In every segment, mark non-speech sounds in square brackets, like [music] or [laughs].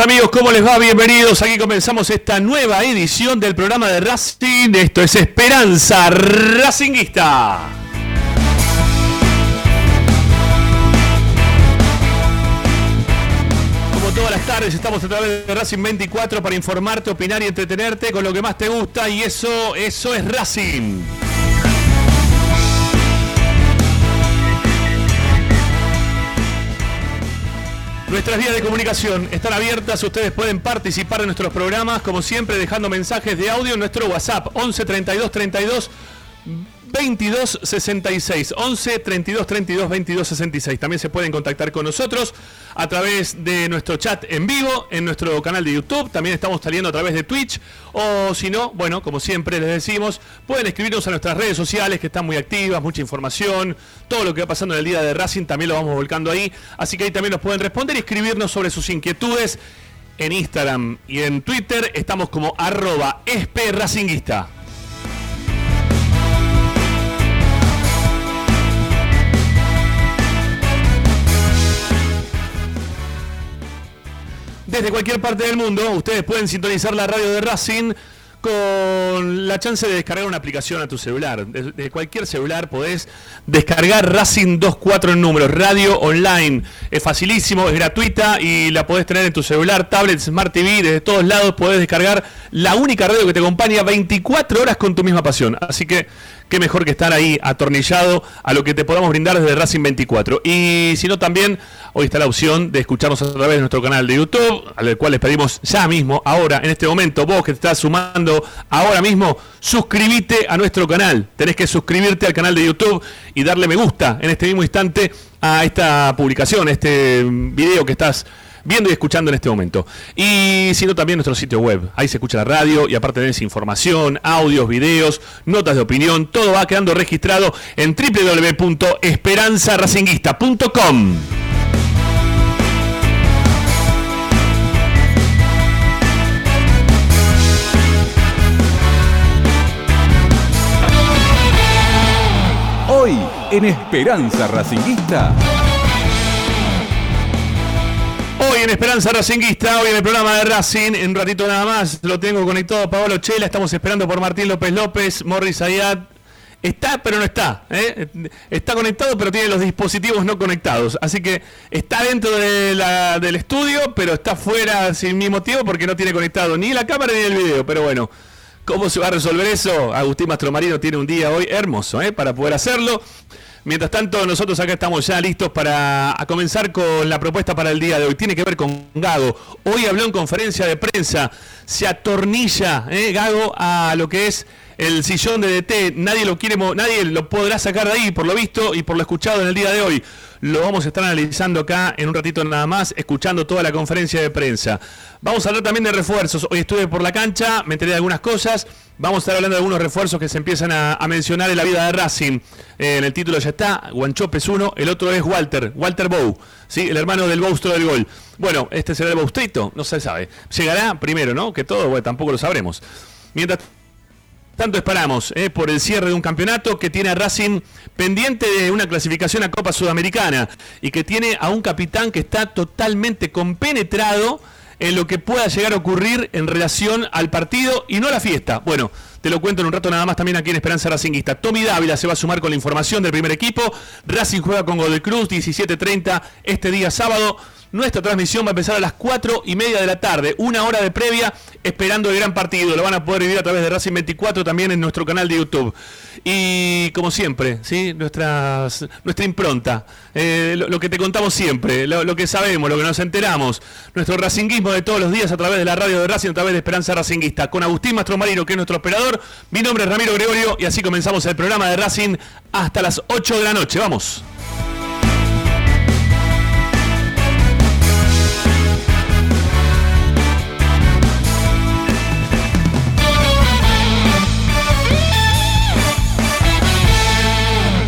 amigos, ¿cómo les va? Bienvenidos, aquí comenzamos esta nueva edición del programa de Racing, esto es Esperanza Racinguista. Como todas las tardes estamos a través de Racing 24 para informarte, opinar y entretenerte con lo que más te gusta y eso, eso es Racing. Nuestras vías de comunicación están abiertas, ustedes pueden participar en nuestros programas, como siempre, dejando mensajes de audio en nuestro WhatsApp 11 32 32 22 66 11 32 32 22 66. También se pueden contactar con nosotros a través de nuestro chat en vivo, en nuestro canal de YouTube. También estamos saliendo a través de Twitch. O si no, bueno, como siempre les decimos, pueden escribirnos a nuestras redes sociales que están muy activas, mucha información. Todo lo que va pasando en el día de Racing también lo vamos volcando ahí. Así que ahí también nos pueden responder y escribirnos sobre sus inquietudes. En Instagram y en Twitter estamos como arroba espracinguista. Desde cualquier parte del mundo, ustedes pueden sintonizar la radio de Racing con la chance de descargar una aplicación a tu celular. De, cualquier celular podés descargar Racing 24 en número, radio online. Es facilísimo, es gratuita y la podés tener en tu celular, tablet, smart TV, desde todos lados podés descargar la única radio que te acompaña 24 horas con tu misma pasión. Así que qué mejor que estar ahí atornillado a lo que te podamos brindar desde Racing 24. Y si no, también hoy está la opción de escucharnos a través de nuestro canal de YouTube, al cual les pedimos ya mismo, ahora, en este momento, vos que te estás sumando ahora mismo, suscríbete a nuestro canal. Tenés que suscribirte al canal de YouTube y darle me gusta en este mismo instante a esta publicación, a este video que estás viendo y escuchando en este momento. Y sino también nuestro sitio web. Ahí se escucha la radio y aparte tenés información, audios, videos, notas de opinión. Todo va quedando registrado en www.esperanzaracinguista.com. Hoy en Esperanza Racinguista. En Esperanza Racinguista, hoy en el programa de Racing, en un ratito nada más, lo tengo conectado a Pablo Chela, estamos esperando por Martín López López, Morris Ayat. Está, pero no está. ¿eh? Está conectado, pero tiene los dispositivos no conectados. Así que está dentro del estudio, pero está fuera sin mi motivo porque no tiene conectado ni la cámara ni el video. Pero bueno, ¿cómo se va a resolver eso? Agustín Mastromarino tiene un día hoy hermoso ¿eh? para poder hacerlo. Mientras tanto, nosotros acá estamos ya listos para comenzar con la propuesta para el día de hoy. Tiene que ver con Gago. Hoy habló en conferencia de prensa. Se atornilla ¿eh? Gago a lo que es el sillón de DT. Nadie lo quiere, nadie lo podrá sacar de ahí, por lo visto y por lo escuchado en el día de hoy. Lo vamos a estar analizando acá en un ratito nada más, escuchando toda la conferencia de prensa. Vamos a hablar también de refuerzos. Hoy estuve por la cancha, me enteré de algunas cosas. Vamos a estar hablando de algunos refuerzos que se empiezan a, mencionar en la vida de Racing. Eh, en el título ya está, Guanchope es uno, el otro es Walter, Walter Bow, ¿sí? el hermano del monstruo del gol. Bueno, este será el Boustrito, no se sabe. Llegará primero, ¿no? Que todo, bueno, tampoco lo sabremos. Mientras tanto esperamos eh, por el cierre de un campeonato que tiene a Racing pendiente de una clasificación a Copa Sudamericana y que tiene a un capitán que está totalmente compenetrado en lo que pueda llegar a ocurrir en relación al partido y no a la fiesta. Bueno, te lo cuento en un rato nada más también aquí en Esperanza Racinguista. Tommy Dávila se va a sumar con la información del primer equipo. Racing juega con Gold Cruz 17.30 este día sábado. Nuestra transmisión va a empezar a las 4 y media de la tarde, una hora de previa, esperando el gran partido. Lo van a poder vivir a través de Racing 24 también en nuestro canal de YouTube. Y como siempre, ¿sí? Nuestra impronta, eh, lo, que te contamos siempre, lo, que sabemos, lo que nos enteramos, nuestro racinguismo de todos los días a través de la radio de Racing, a través de Esperanza Racinguista, con Agustín Mastromarino, que es nuestro operador. Mi nombre es Ramiro Gregorio y así comenzamos el programa de Racing hasta las 8 de la noche. Vamos.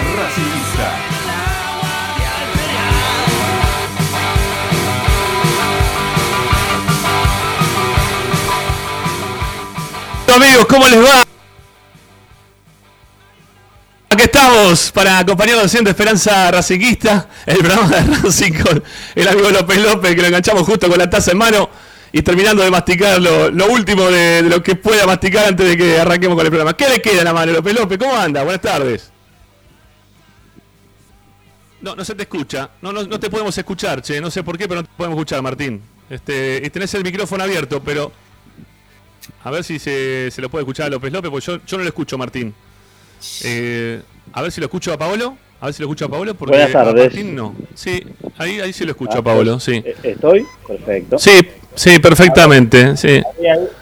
Racingista. Amigos, ¿cómo les va? Aquí estamos para acompañarnos haciendo Esperanza Racinguista, el programa de Racing con el amigo López López, que lo enganchamos justo con la taza en mano y terminando de masticar lo, último de, lo que pueda masticar antes de que arranquemos con el programa. ¿Qué le queda a la mano, López López? ¿Cómo anda? Buenas tardes. No, no se te escucha. No, no, no te podemos escuchar, che. No sé por qué, pero no te podemos escuchar, Martín. Este, y tenés el micrófono abierto, pero. A ver si se, se lo puede escuchar a López López, porque yo, yo no lo escucho, Martín. Eh, a ver si lo escucho a Paolo. A ver si lo escucho a Paolo. Porque Buenas tardes. Martín no. Sí, ahí, ahí sí lo escucho a ah, Paolo, sí. Eh, ¿Estoy? Perfecto. Sí, Sí, perfectamente. Sí.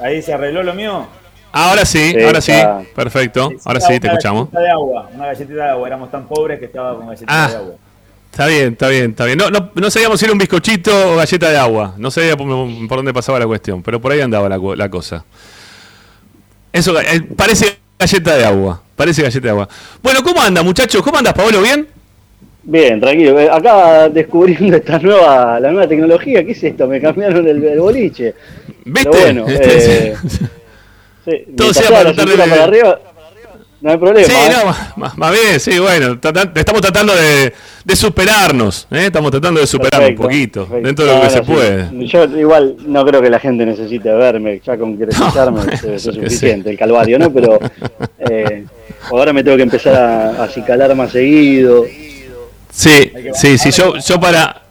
Ahí, se arregló lo mío. Ahora sí, ahora sí, perfecto. Ahora sí, te escuchamos. Una galletita de agua, una galletita de agua. Éramos tan pobres que estaba con galletita ah, de agua. Está bien, está bien, está bien. No, no, no sabíamos si era un bizcochito o galleta de agua. No sabía por, dónde pasaba la cuestión, pero por ahí andaba la, la cosa. Eso eh, parece galleta de agua. Parece galleta de agua. Bueno, ¿cómo anda, muchachos? ¿Cómo andas, Pablo? ¿Bien? Bien, tranquilo. Eh, acá descubriendo esta nueva, la nueva tecnología, ¿qué es esto? Me cambiaron el, boliche. ¿Viste? Pero bueno, eh, [laughs] sí, Todo sea para, para arriba, no hay problema. Sí, ¿eh? no, más, bien, sí, bueno, estamos tratando de, de superarnos, ¿eh? estamos tratando de superarnos un poquito, dentro de lo que se puede. Yo igual no creo que la gente necesite verme, ya con que [laughs] escucharme es suficiente, el calvario, ¿no? Pero eh, ahora me tengo que empezar a, a acicalar más seguido. Sí, sí, sí, yo, yo para...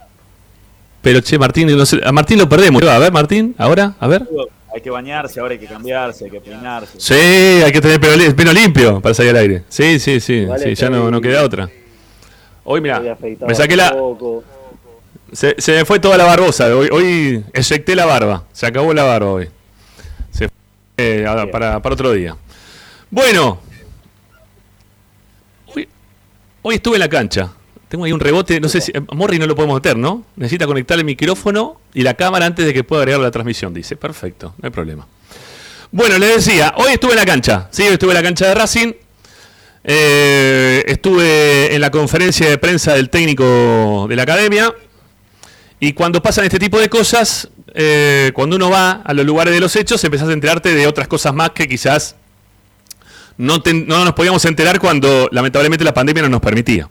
Pero che, Martín, no sé, a Martín lo perdemos. A ver, Martín, ahora, a ver. Hay que bañarse, ahora hay que cambiarse, hay que peinarse. Sí, hay que tener pelo, limpio para salir al aire. Sí, sí, sí, sí ya no, no queda otra. Hoy, mira, me saqué la... Se, se, me fue toda la barbosa. Hoy, hoy eyecté la barba. Se acabó la barba hoy. Se fue eh, para, para otro día. Bueno, hoy, hoy estuve en la cancha. Tengo ahí un rebote, no sé si. Morri no lo podemos meter, ¿no? Necesita conectar el micrófono y la cámara antes de que pueda agregar la transmisión, dice. Perfecto, no hay problema. Bueno, les decía, hoy estuve en la cancha, sí, estuve en la cancha de Racing. Eh, estuve en la conferencia de prensa del técnico de la academia. Y cuando pasan este tipo de cosas, eh, cuando uno va a los lugares de los hechos, empezás a enterarte de otras cosas más que quizás no, no nos podíamos enterar cuando lamentablemente la pandemia no nos permitía.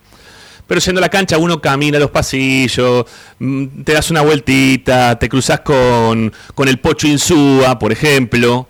Pero yendo a la cancha uno camina los pasillos, mm, te das una vueltita, te cruzas con, el Pocho Insúa, por ejemplo.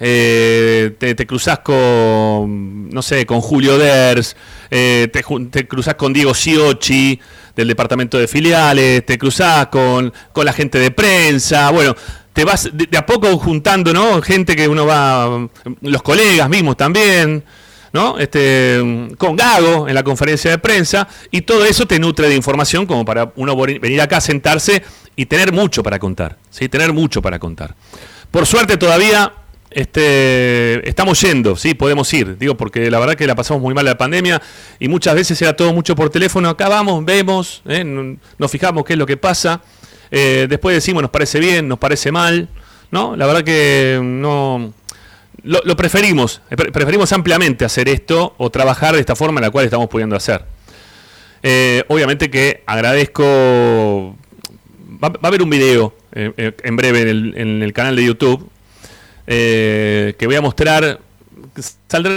Eh, te, cruzas con, no sé, con Julio Ders, eh, te, te, cruzas con Diego Siochi del departamento de filiales, te cruzas con, con la gente de prensa, bueno, te vas de, a poco juntando, ¿no? Gente que uno va, los colegas mismos también. ¿No? Este, con Gago en la conferencia de prensa, y todo eso te nutre de información como para uno venir acá, sentarse y tener mucho para contar, ¿sí? Tener mucho para contar. Por suerte todavía este, estamos yendo, sí, podemos ir, digo, porque la verdad que la pasamos muy mal la pandemia y muchas veces era todo mucho por teléfono, acá vamos, vemos, ¿eh? nos fijamos qué es lo que pasa, eh, después decimos nos parece bien, nos parece mal, ¿no? La verdad que no, lo, preferimos, eh, preferimos ampliamente hacer esto o trabajar de esta forma en la cual estamos pudiendo hacer. Eh, obviamente que agradezco, va, a haber un video eh, en breve en el, canal de YouTube que voy a mostrar, saldrá,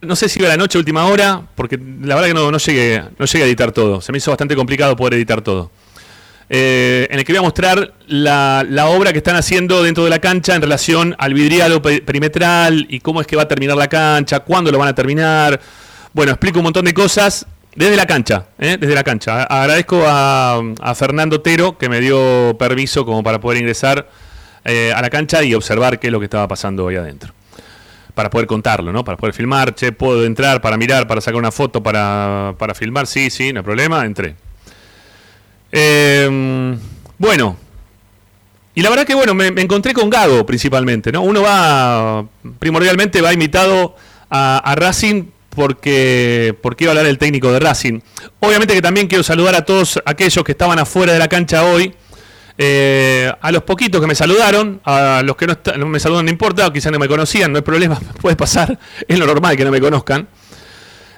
no sé si va a la noche, última hora, porque la verdad que no, no, llegué, no llegué a editar todo, se me hizo bastante complicado poder editar todo. Eh, en el que voy a mostrar la, obra que están haciendo dentro de la cancha en relación al vidriado perimetral y cómo es que va a terminar la cancha, cuándo lo van a terminar. Bueno, explico un montón de cosas desde la cancha, ¿eh? desde la cancha. Agradezco a, Fernando Tero que me dio permiso como para poder ingresar eh, a la cancha y observar qué es lo que estaba pasando ahí adentro. para poder contarlo, ¿no? Para poder filmar, che, puedo entrar para mirar, para sacar una foto, para, para filmar, sí, sí, no hay problema, entré. Em, bueno, y la verdad que bueno, me, encontré con Gago principalmente, ¿no? Uno va, primordialmente va invitado a, Racing porque, porque iba a hablar el técnico de Racing. Obviamente que también quiero saludar a todos aquellos que estaban afuera de la cancha hoy. Eh, a los poquitos que me saludaron, a los que no, me saludan no importa, quizás no me conocían, no hay problema, [laughs] puede pasar, es lo normal que no me conozcan.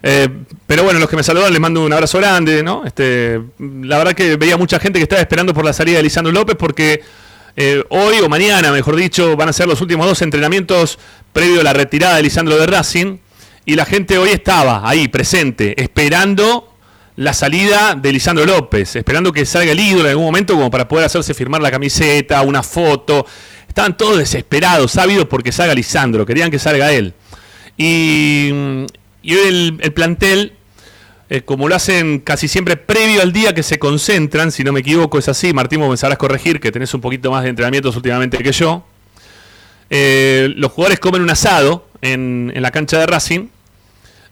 Eh, pero bueno, los que me saludan les mando un abrazo grande, ¿no? Este, la verdad que veía mucha gente que estaba esperando por la salida de Lisandro López porque eh, hoy o mañana, mejor dicho, van a ser los últimos dos entrenamientos previo a la retirada de Lisandro de Racing y la gente hoy estaba ahí presente, esperando la salida de Lisandro López, esperando que salga el ídolo en algún momento como para poder hacerse firmar la camiseta, una foto. Estaban todos desesperados, sabidos porque salga Lisandro, querían que salga él. Y, y hoy el, plantel, eh, como lo hacen casi siempre previo al día que se concentran, si no me equivoco es así, Martín, vos me sabrás corregir, que tenés un poquito más de entrenamientos últimamente que yo. Eh, los jugadores comen un asado en, en la cancha de Racing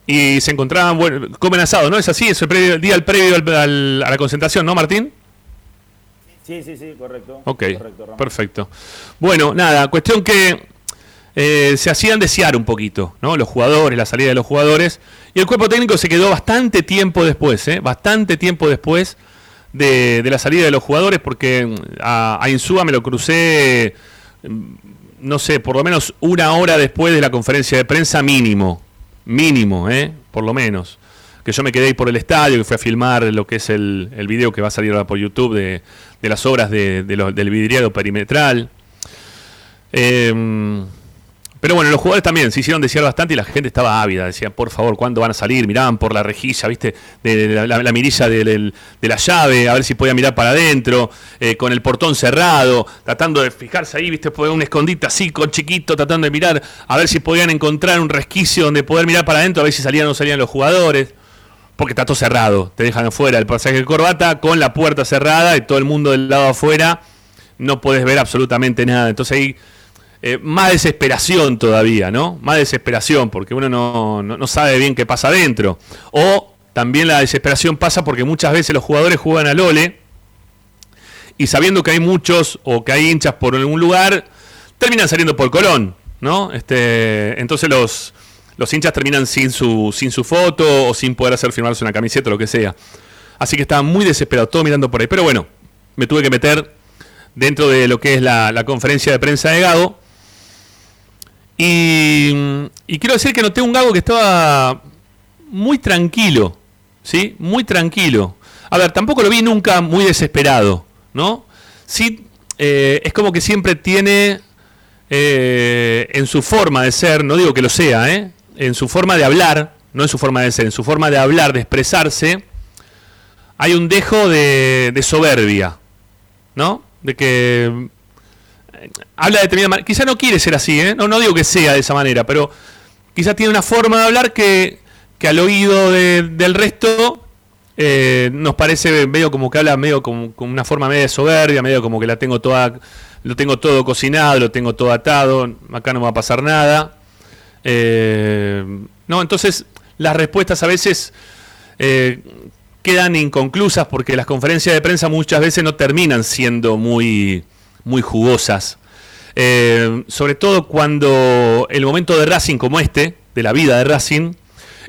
y se encontraban, bueno, comen asado, ¿no? Es así, es el, día el previo a la concentración, ¿no, Martín? Sí, sí, sí, correcto. Ok, perfecto. Bueno, nada, cuestión que eh, se hacían desear un poquito, ¿no? Los jugadores, la salida de los jugadores. Y el cuerpo técnico se quedó bastante tiempo después, ¿eh? Bastante tiempo después de, la salida de los jugadores, porque mm, a, a Insúa me lo crucé, mm, no sé, por lo menos una hora después de la conferencia de prensa mínimo mínimo, ¿eh? por lo menos. Que yo me quedé ahí por el estadio, que fui a filmar lo que es el, video que va a salir por YouTube de, las obras de, del vidriado perimetral. Eh, pero bueno, los jugadores también se hicieron desear bastante y la gente estaba ávida. Decía, por favor, ¿cuándo van a salir? Miraban por la rejilla, ¿viste? De, la, mirilla de, la llave, a ver si podía mirar para adentro, eh, con el portón cerrado, tratando de fijarse ahí, ¿viste? Un escondite así, con chiquito, tratando de mirar, a ver si podían encontrar un resquicio donde poder mirar para adentro, a ver si salían o no salían los jugadores. Porque está todo cerrado, te dejan afuera el pasaje de corbata con la puerta cerrada y todo el mundo del lado afuera, no puedes ver absolutamente nada. Entonces ahí eh, más desesperación todavía, ¿no? Más desesperación, porque uno no, sabe bien qué pasa adentro. O también la desesperación pasa porque muchas veces los jugadores juegan al ole y sabiendo que hay muchos o que hay hinchas por algún lugar, terminan saliendo por Colón, ¿no? Este, entonces los, los hinchas terminan sin su, sin su foto o sin poder hacer firmarse una camiseta o lo que sea. Así que estaba muy desesperado, todo mirando por ahí. Pero bueno, me tuve que meter dentro de lo que es la, la conferencia de prensa de Gago y, quiero decir que noté un Gago que estaba muy tranquilo, ¿sí? Muy tranquilo. A ver, tampoco lo vi nunca muy desesperado, ¿no? Sí, eh, es como que siempre tiene eh, en su forma de ser, no digo que lo sea, ¿eh? En su forma de hablar, no en su forma de ser, en su forma de hablar, de expresarse, hay un dejo de, de soberbia, ¿no? De que habla de determinada manera. Quizá no quiere ser así, ¿eh? no, no digo que sea de esa manera, pero quizá tiene una forma de hablar que, al oído del resto eh, nos parece medio como que habla medio como, con una forma medio soberbia, medio como que la tengo toda, lo tengo todo cocinado, lo tengo todo atado, acá no va a pasar nada. Eh, no, entonces las respuestas a veces quedan inconclusas porque las conferencias de prensa muchas veces no terminan siendo muy muy jugosas. Eh, sobre todo cuando el momento de Racing como este, de la vida de Racing,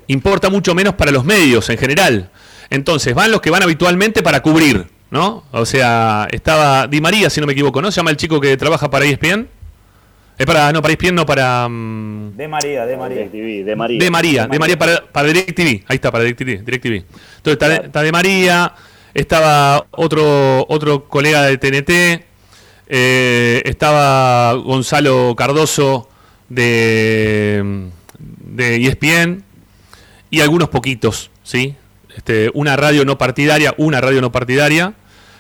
importa mucho menos para los medios en general. Entonces van los que van habitualmente para cubrir, ¿no? O sea, estaba Di María, si no me equivoco, ¿no? Se llama el chico que trabaja para ESPN. Es para, no, para ESPN, no para... Mm, de María, de María. de María. De María, de María para, para DirecTV. Ahí está, para DirecTV. DirecTV. Entonces está, está de María, estaba otro, otro colega de TNT, eh, estaba Gonzalo Cardoso de, de ESPN y algunos poquitos, ¿sí? Este, una radio no partidaria, una radio no partidaria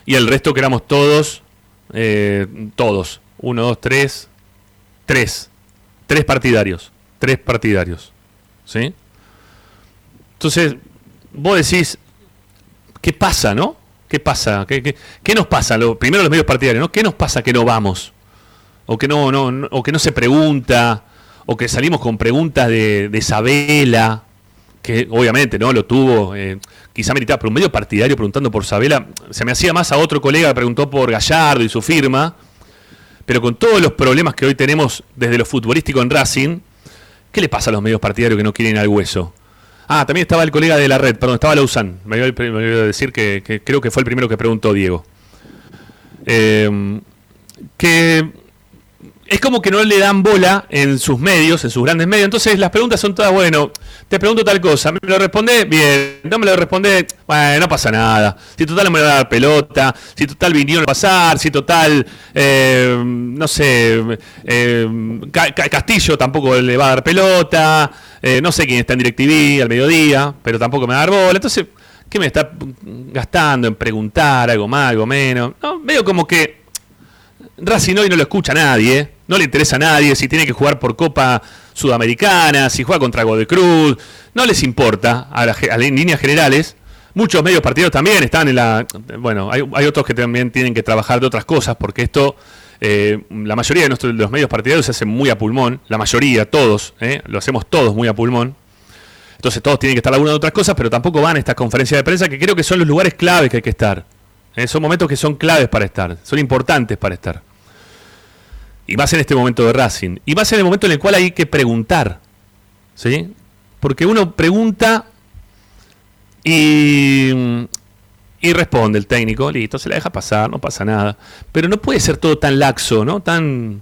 y el resto que éramos todos, eh, todos, uno, dos, tres, tres, tres partidarios, tres partidarios, ¿sí? Entonces, vos decís, ¿qué pasa, no? ¿Qué pasa? ¿Qué, nos pasa? Lo, primero los medios partidarios, ¿no? ¿Qué nos pasa que no vamos? O que no, no, o que no se pregunta, o que salimos con preguntas de, de Sabela, que obviamente no lo tuvo, eh, quizá meritaba, pero un medio partidario preguntando por Sabela, se me hacía más a otro colega que preguntó por Gallardo y su firma, pero con todos los problemas que hoy tenemos desde lo futbolístico en Racing, ¿qué le pasa a los medios partidarios que no quieren al hueso? Ah, también estaba el colega de la red, perdón, estaba Lausanne. Me voy a decir que, creo que fue el primero que preguntó Diego. Eh, que es como que no le dan bola en sus medios, en sus grandes medios. Entonces las preguntas son todas, bueno, te pregunto tal cosa, me lo responde bien, no me lo responde, bueno, no pasa nada. Si total no me va a dar pelota, si total vinieron a pasar, si total, eh, no sé, eh, Castillo tampoco le va a dar pelota, eh, no sé quién está en DirecTV al mediodía, pero tampoco me va a dar bola. Entonces, ¿qué me está gastando en preguntar algo más, algo menos? No, veo como que Racing hoy no lo escucha a nadie, no le interesa a nadie si tiene que jugar por Copa Sudamericana, si juega contra Godecruz, no les importa a, las líneas generales. Muchos medios partidos también están en la... Bueno, hay, otros que también tienen que trabajar de otras cosas, porque esto, eh, la mayoría de, nuestros, los medios partidarios se hacen muy a pulmón, la mayoría, todos, eh, lo hacemos todos muy a pulmón. Entonces todos tienen que estar alguna de otras cosas, pero tampoco van a estas conferencias de prensa que creo que son los lugares claves que hay que estar. Eh, son momentos que son claves para estar, son importantes para estar. Y más en este momento de Racing. Y más en el momento en el cual hay que preguntar. ¿Sí? Porque uno pregunta y, y responde el técnico, listo, se la deja pasar, no pasa nada. Pero no puede ser todo tan laxo, ¿no? Tan.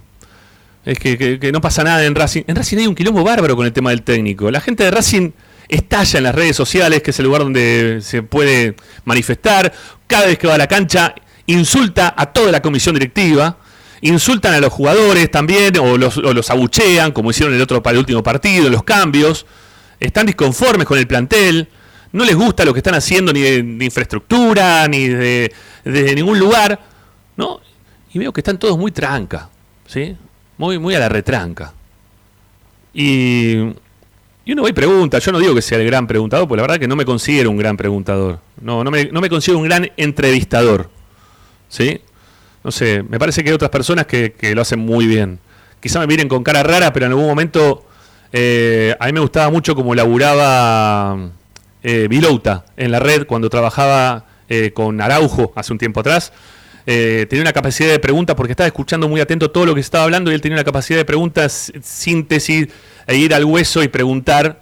Es que, que no pasa nada en Racing. En Racing hay un quilombo bárbaro con el tema del técnico. La gente de Racing estalla en las redes sociales, que es el lugar donde se puede manifestar. Cada vez que va a la cancha, insulta a toda la comisión directiva, insultan a los jugadores también, o los, los abuchean, como hicieron el, otro, para el último partido, los cambios. Están disconformes con el plantel, no les gusta lo que están haciendo ni de, infraestructura, ni de, de, ningún lugar, ¿no? Y veo que están todos muy tranca, ¿sí? Muy, muy a la retranca. Y y uno va y pregunta, yo no digo que sea el gran preguntador, porque la verdad que no me considero un gran preguntador. No, no me, no me considero un gran entrevistador. ¿Sí? No sé, me parece que hay otras personas que, lo hacen muy bien. Quizá me miren con cara rara, pero en algún momento eh, a mí me gustaba mucho como laburaba eh, Vilouta en la red cuando trabajaba eh, con Araujo hace un tiempo atrás. Eh, tenía una capacidad de pregunta porque estaba escuchando muy atento todo lo que estaba hablando y él tenía una capacidad de preguntas, síntesis, e ir al hueso y preguntar.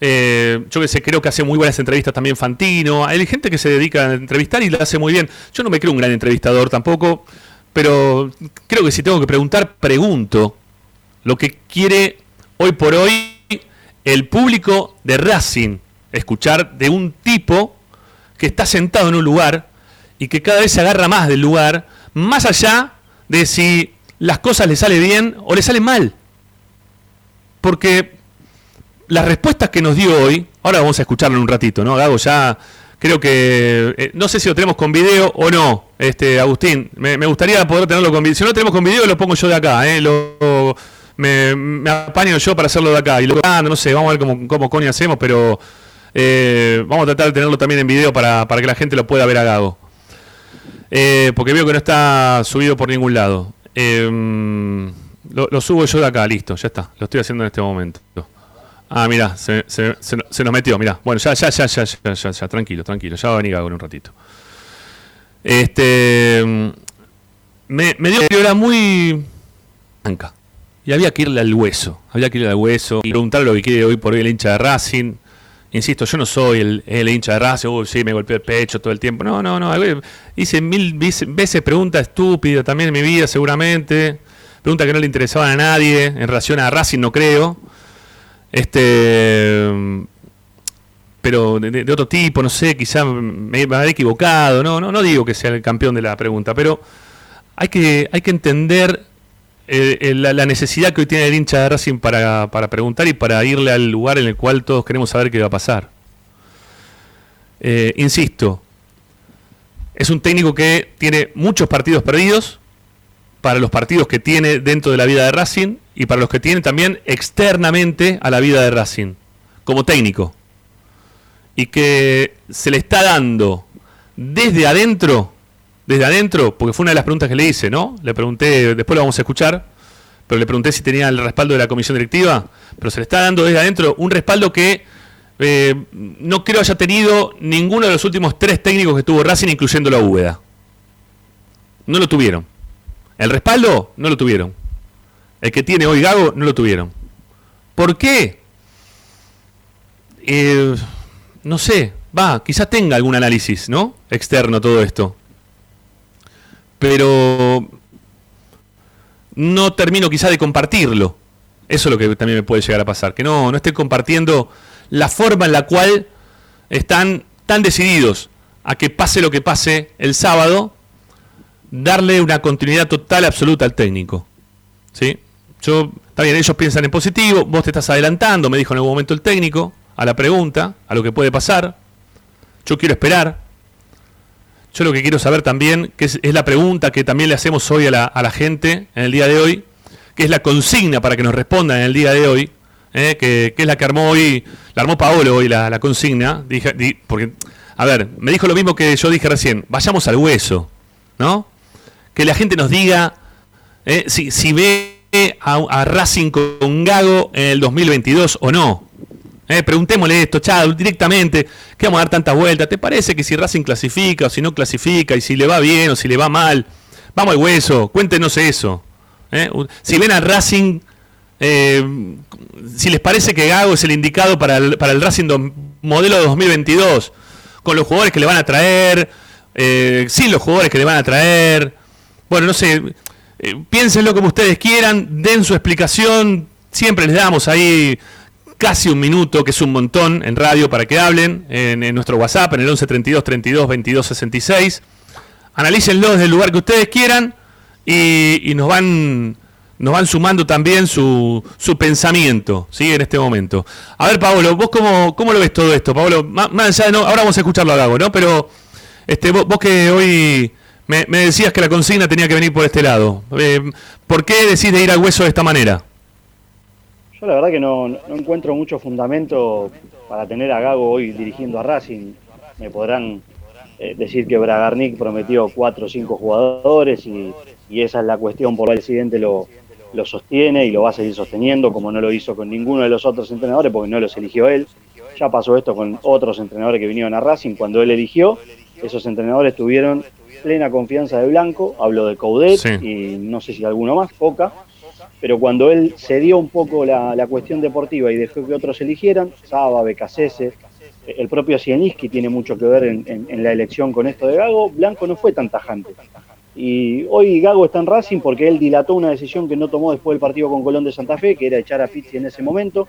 Eh, yo que sé, creo que hace muy buenas entrevistas también Fantino. Hay gente que se dedica a entrevistar y lo hace muy bien. Yo no me creo un gran entrevistador tampoco, pero creo que si tengo que preguntar, pregunto lo que quiere hoy por hoy el público de Racing escuchar de un tipo que está sentado en un lugar y que cada vez se agarra más del lugar, más allá de si las cosas le salen bien o le salen mal. Porque las respuestas que nos dio hoy, ahora vamos a escucharlo en un ratito, ¿no? Gago ya creo que eh, no sé si lo tenemos con video o no, este Agustín. Me, gustaría poder tenerlo con video. Si no lo tenemos con video, lo pongo yo de acá, ¿eh? Lo, me, apaño yo para hacerlo de acá. Y lo no sé, vamos a ver cómo, cómo coño hacemos, pero eh, vamos a tratar de tenerlo también en video para, para que la gente lo pueda ver a Gago. Eh, porque veo que no está subido por ningún lado. Em, lo, subo yo de acá, listo, ya está. Lo estoy haciendo en este momento. Ah, mira, se, nos metió, mira. Bueno, ya, ya, ya, ya, ya, ya, tranquilo, tranquilo. Ya va a venir en un ratito. Este. Me, me dio que era muy. blanca. Y había que irle al hueso. Había que irle al hueso y preguntarle lo que quiere hoy por hoy el hincha de Racing. Insisto, yo no soy el, hincha de Racing, uy, sí, me golpeó el pecho todo el tiempo. No, no, no. Hice mil veces preguntas estúpidas también en mi vida, seguramente. Preguntas que no le interesaban a nadie en relación a Racing, no creo. Este. Pero de, otro tipo, no sé, quizá me, me habré equivocado. No, no, no digo que sea el campeón de la pregunta, pero hay que, hay que entender eh, la, necesidad que hoy tiene el hincha de Racing para, preguntar y para irle al lugar en el cual todos queremos saber qué va a pasar. Eh, insisto, es un técnico que tiene muchos partidos perdidos para los partidos que tiene dentro de la vida de Racing y para los que tiene también externamente a la vida de Racing, como técnico. Y que se le está dando desde adentro desde adentro, porque fue una de las preguntas que le hice, ¿no? Le pregunté, después lo vamos a escuchar, pero le pregunté si tenía el respaldo de la comisión directiva, pero se le está dando desde adentro un respaldo que eh, no creo haya tenido ninguno de los últimos tres técnicos que tuvo Racing, incluyendo la Úbeda. No lo tuvieron. El respaldo no lo tuvieron. El que tiene hoy Gago no lo tuvieron. ¿Por qué? Eh, no sé, va, quizás tenga algún análisis, ¿no? Externo todo esto. Pero no termino quizá de compartirlo. Eso es lo que también me puede llegar a pasar. Que no, no esté compartiendo la forma en la cual están tan decididos a que pase lo que pase el sábado, darle una continuidad total, absoluta al técnico. ¿Sí? Yo, está bien, ellos piensan en positivo, vos te estás adelantando, me dijo en algún momento el técnico, a la pregunta, a lo que puede pasar. Yo quiero esperar. Yo lo que quiero saber también, que es, la pregunta que también le hacemos hoy a la, a la, gente en el día de hoy, que es la consigna para que nos respondan en el día de hoy, ¿eh? que, es la que armó hoy, la armó Paolo hoy la, consigna, dije, porque, a ver, me dijo lo mismo que yo dije recién, vayamos al hueso, ¿no? Que la gente nos diga ¿eh? si, si ve a, Racing con Gago en el 2022 o no. Eh, preguntémosle esto, Chad, directamente, que vamos a dar tantas vueltas. ¿Te parece que si Racing clasifica o si no clasifica y si le va bien o si le va mal? Vamos al hueso, cuéntenos eso. Eh. Si ven a Racing, eh, si les parece que Gago es el indicado para el, para el Racing modelo 2022, con los jugadores que le van a traer, sin los jugadores que le van a traer. Bueno, no sé, piénsenlo como ustedes quieran, den su explicación, siempre les damos ahí casi un minuto, que es un montón en radio para que hablen, en, nuestro WhatsApp, en el 11 32 32 22 66. Analícenlo desde el lugar que ustedes quieran y, nos van sumando también su, pensamiento, ¿sí? En este momento. A ver, Pablo, ¿vos cómo, lo ves todo esto? Pablo, más, allá no, ahora vamos a escucharlo a Gago, ¿no? Pero este, vos, que hoy me, decías que la consigna tenía que venir por este lado. Eh, ¿Por qué decís de ir al hueso de esta manera? Yo la verdad que no, encuentro mucho fundamento para tener a Gago hoy dirigiendo a Racing. Me podrán eh, decir que Bragarnik prometió cuatro o cinco jugadores y, esa es la cuestión por la que el presidente lo, lo sostiene y lo va a seguir sosteniendo, como no lo hizo con ninguno de los otros entrenadores, porque no los eligió él. Ya pasó esto con otros entrenadores que vinieron a Racing. Cuando él eligió, esos entrenadores tuvieron plena confianza de Blanco, hablo de Coudet y no sé si alguno más, Poca, pero cuando él cedió un poco la, cuestión deportiva y dejó que otros eligieran, Saba, Becasese, el propio Sieniski tiene mucho que ver en, la elección con esto de Gago, Blanco no fue tan tajante. Y hoy Gago está en Racing porque él dilató una decisión que no tomó después del partido con Colón de Santa Fe, que era echar a Pizzi en ese momento,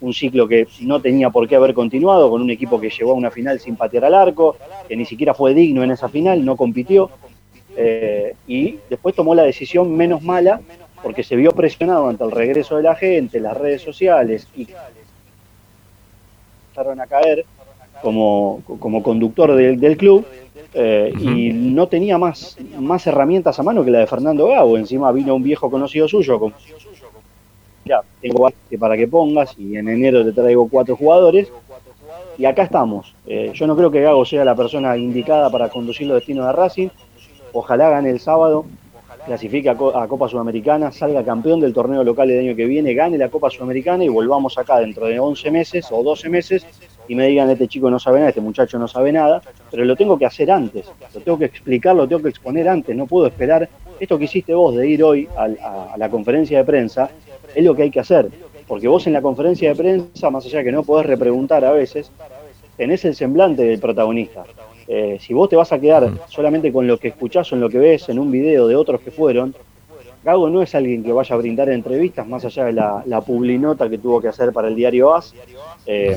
un ciclo que no tenía por qué haber continuado, con un equipo que llegó a una final sin patear al arco, que ni siquiera fue digno en esa final, no compitió, eh, y después tomó la decisión menos mala porque se vio presionado ante el regreso de la gente, las redes sociales y empezaron a caer como, como conductor del, club eh, y no tenía más, más herramientas a mano que la de Fernando Gago. Encima vino un viejo conocido suyo, con, ya, tengo para que pongas y en enero te traigo cuatro jugadores. Y acá estamos. Eh, yo no creo que Gago sea la persona indicada para conducir los destinos de Racing. Ojalá gane el sábado clasifique a, Copa Sudamericana, salga campeón del torneo local el año que viene, gane la Copa Sudamericana y volvamos acá dentro de 11 meses o 12 meses y me digan, este chico no sabe nada, este muchacho no sabe nada, pero lo tengo que hacer antes, lo tengo que explicar, lo tengo que exponer antes, no puedo esperar. Esto que hiciste vos de ir hoy a, la conferencia de prensa es lo que hay que hacer, porque vos en la conferencia de prensa, más allá de que no podés repreguntar a veces, tenés el semblante del protagonista. Eh, si vos te vas a quedar solamente con lo que escuchás o en lo que ves en un video de otros que fueron, Gago no es alguien que vaya a brindar entrevistas más allá de la, la publinota que tuvo que hacer para el diario AS, eh,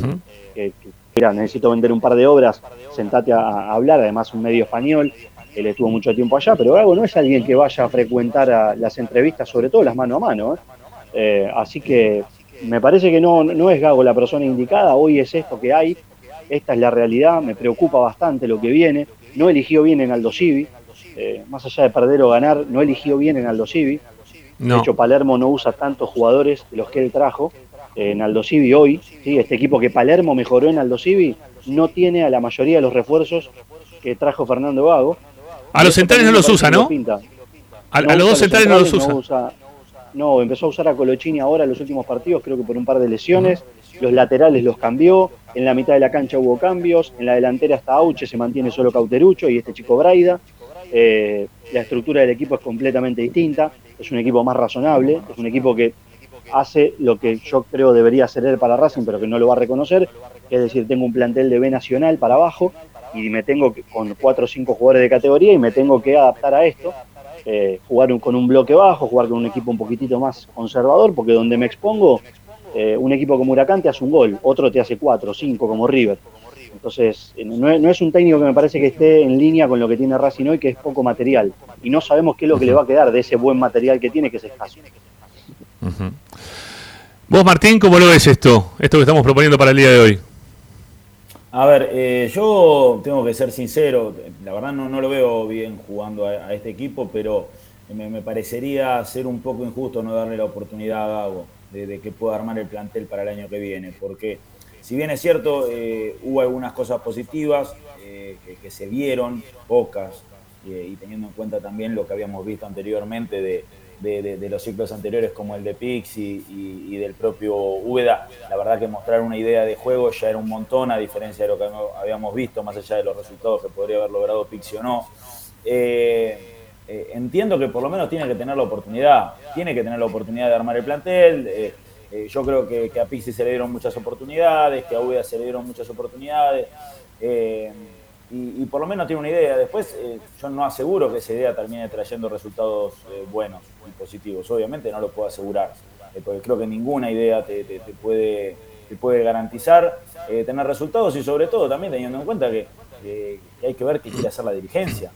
que, mira, necesito vender un par de obras, sentate a, hablar, además un medio español, él estuvo mucho tiempo allá, pero Gago no es alguien que vaya a frecuentar las entrevistas, sobre todo las mano a mano. ¿eh? así que me parece que no, no es Gago la persona indicada, hoy es esto que hay, esta es la realidad, me preocupa bastante lo que viene. No eligió bien en Aldo Civi, eh, más allá de perder o ganar, no eligió bien en Aldo Civi. De hecho, Palermo no usa tantos jugadores de los que él trajo en Aldo Civi hoy. ¿sí? Este equipo que Palermo mejoró en Aldo Civi no tiene a la mayoría de los refuerzos que trajo Fernando Vago. A los centrales no los usa, ¿no? A, los dos centrales no los usa. No, empezó a usar a Colochini ahora en los últimos partidos, creo que por un par de lesiones. Los laterales los cambió, en la mitad de la cancha hubo cambios, en la delantera hasta Auche se mantiene solo Cauterucho y este chico Braida. Eh, la estructura del equipo es completamente distinta, es un equipo más razonable, es un equipo que hace lo que yo creo debería hacer él para Racing, pero que no lo va a reconocer, es decir, tengo un plantel de B nacional para abajo y me tengo que, con cuatro o cinco jugadores de categoría y me tengo que adaptar a esto, eh, jugar con un bloque bajo, jugar con un equipo un poquitito más conservador, porque donde me expongo, eh, un equipo como Huracán te hace un gol, otro te hace cuatro, cinco, como River. Entonces, eh, no es, un técnico que me parece que esté en línea con lo que tiene Racing hoy, que es poco material. Y no sabemos qué es lo que le va a quedar de ese buen material que tiene, que es escaso. Vos, Martín, ¿cómo lo ves esto? Esto que estamos proponiendo para el día de hoy. A ver, eh, yo tengo que ser sincero, la verdad no, no lo veo bien jugando a, este equipo, pero me, parecería ser un poco injusto no darle la oportunidad a Gago de, que pueda armar el plantel para el año que viene, porque si bien es cierto, eh, hubo algunas cosas positivas eh, que, se vieron, pocas, y teniendo en cuenta también lo que habíamos visto anteriormente de, de, los ciclos anteriores como el de Pix y, del propio Úbeda, la verdad que mostrar una idea de juego ya era un montón, a diferencia de lo que habíamos visto, más allá de los resultados que podría haber logrado Pixi o no. Eh, eh, entiendo que por lo menos tiene que tener la oportunidad, tiene que tener la oportunidad de armar el plantel. Eh, yo creo que, a Pixi se le dieron muchas oportunidades, que a Úbeda se le dieron muchas oportunidades y, por lo menos tiene una idea. Después, eh, yo no aseguro que esa idea termine trayendo resultados eh, buenos y positivos. Obviamente no lo puedo asegurar, eh, porque creo que ninguna idea te, puede, te puede garantizar tener resultados y sobre todo también teniendo en cuenta que, hay que ver qué quiere hacer la dirigencia.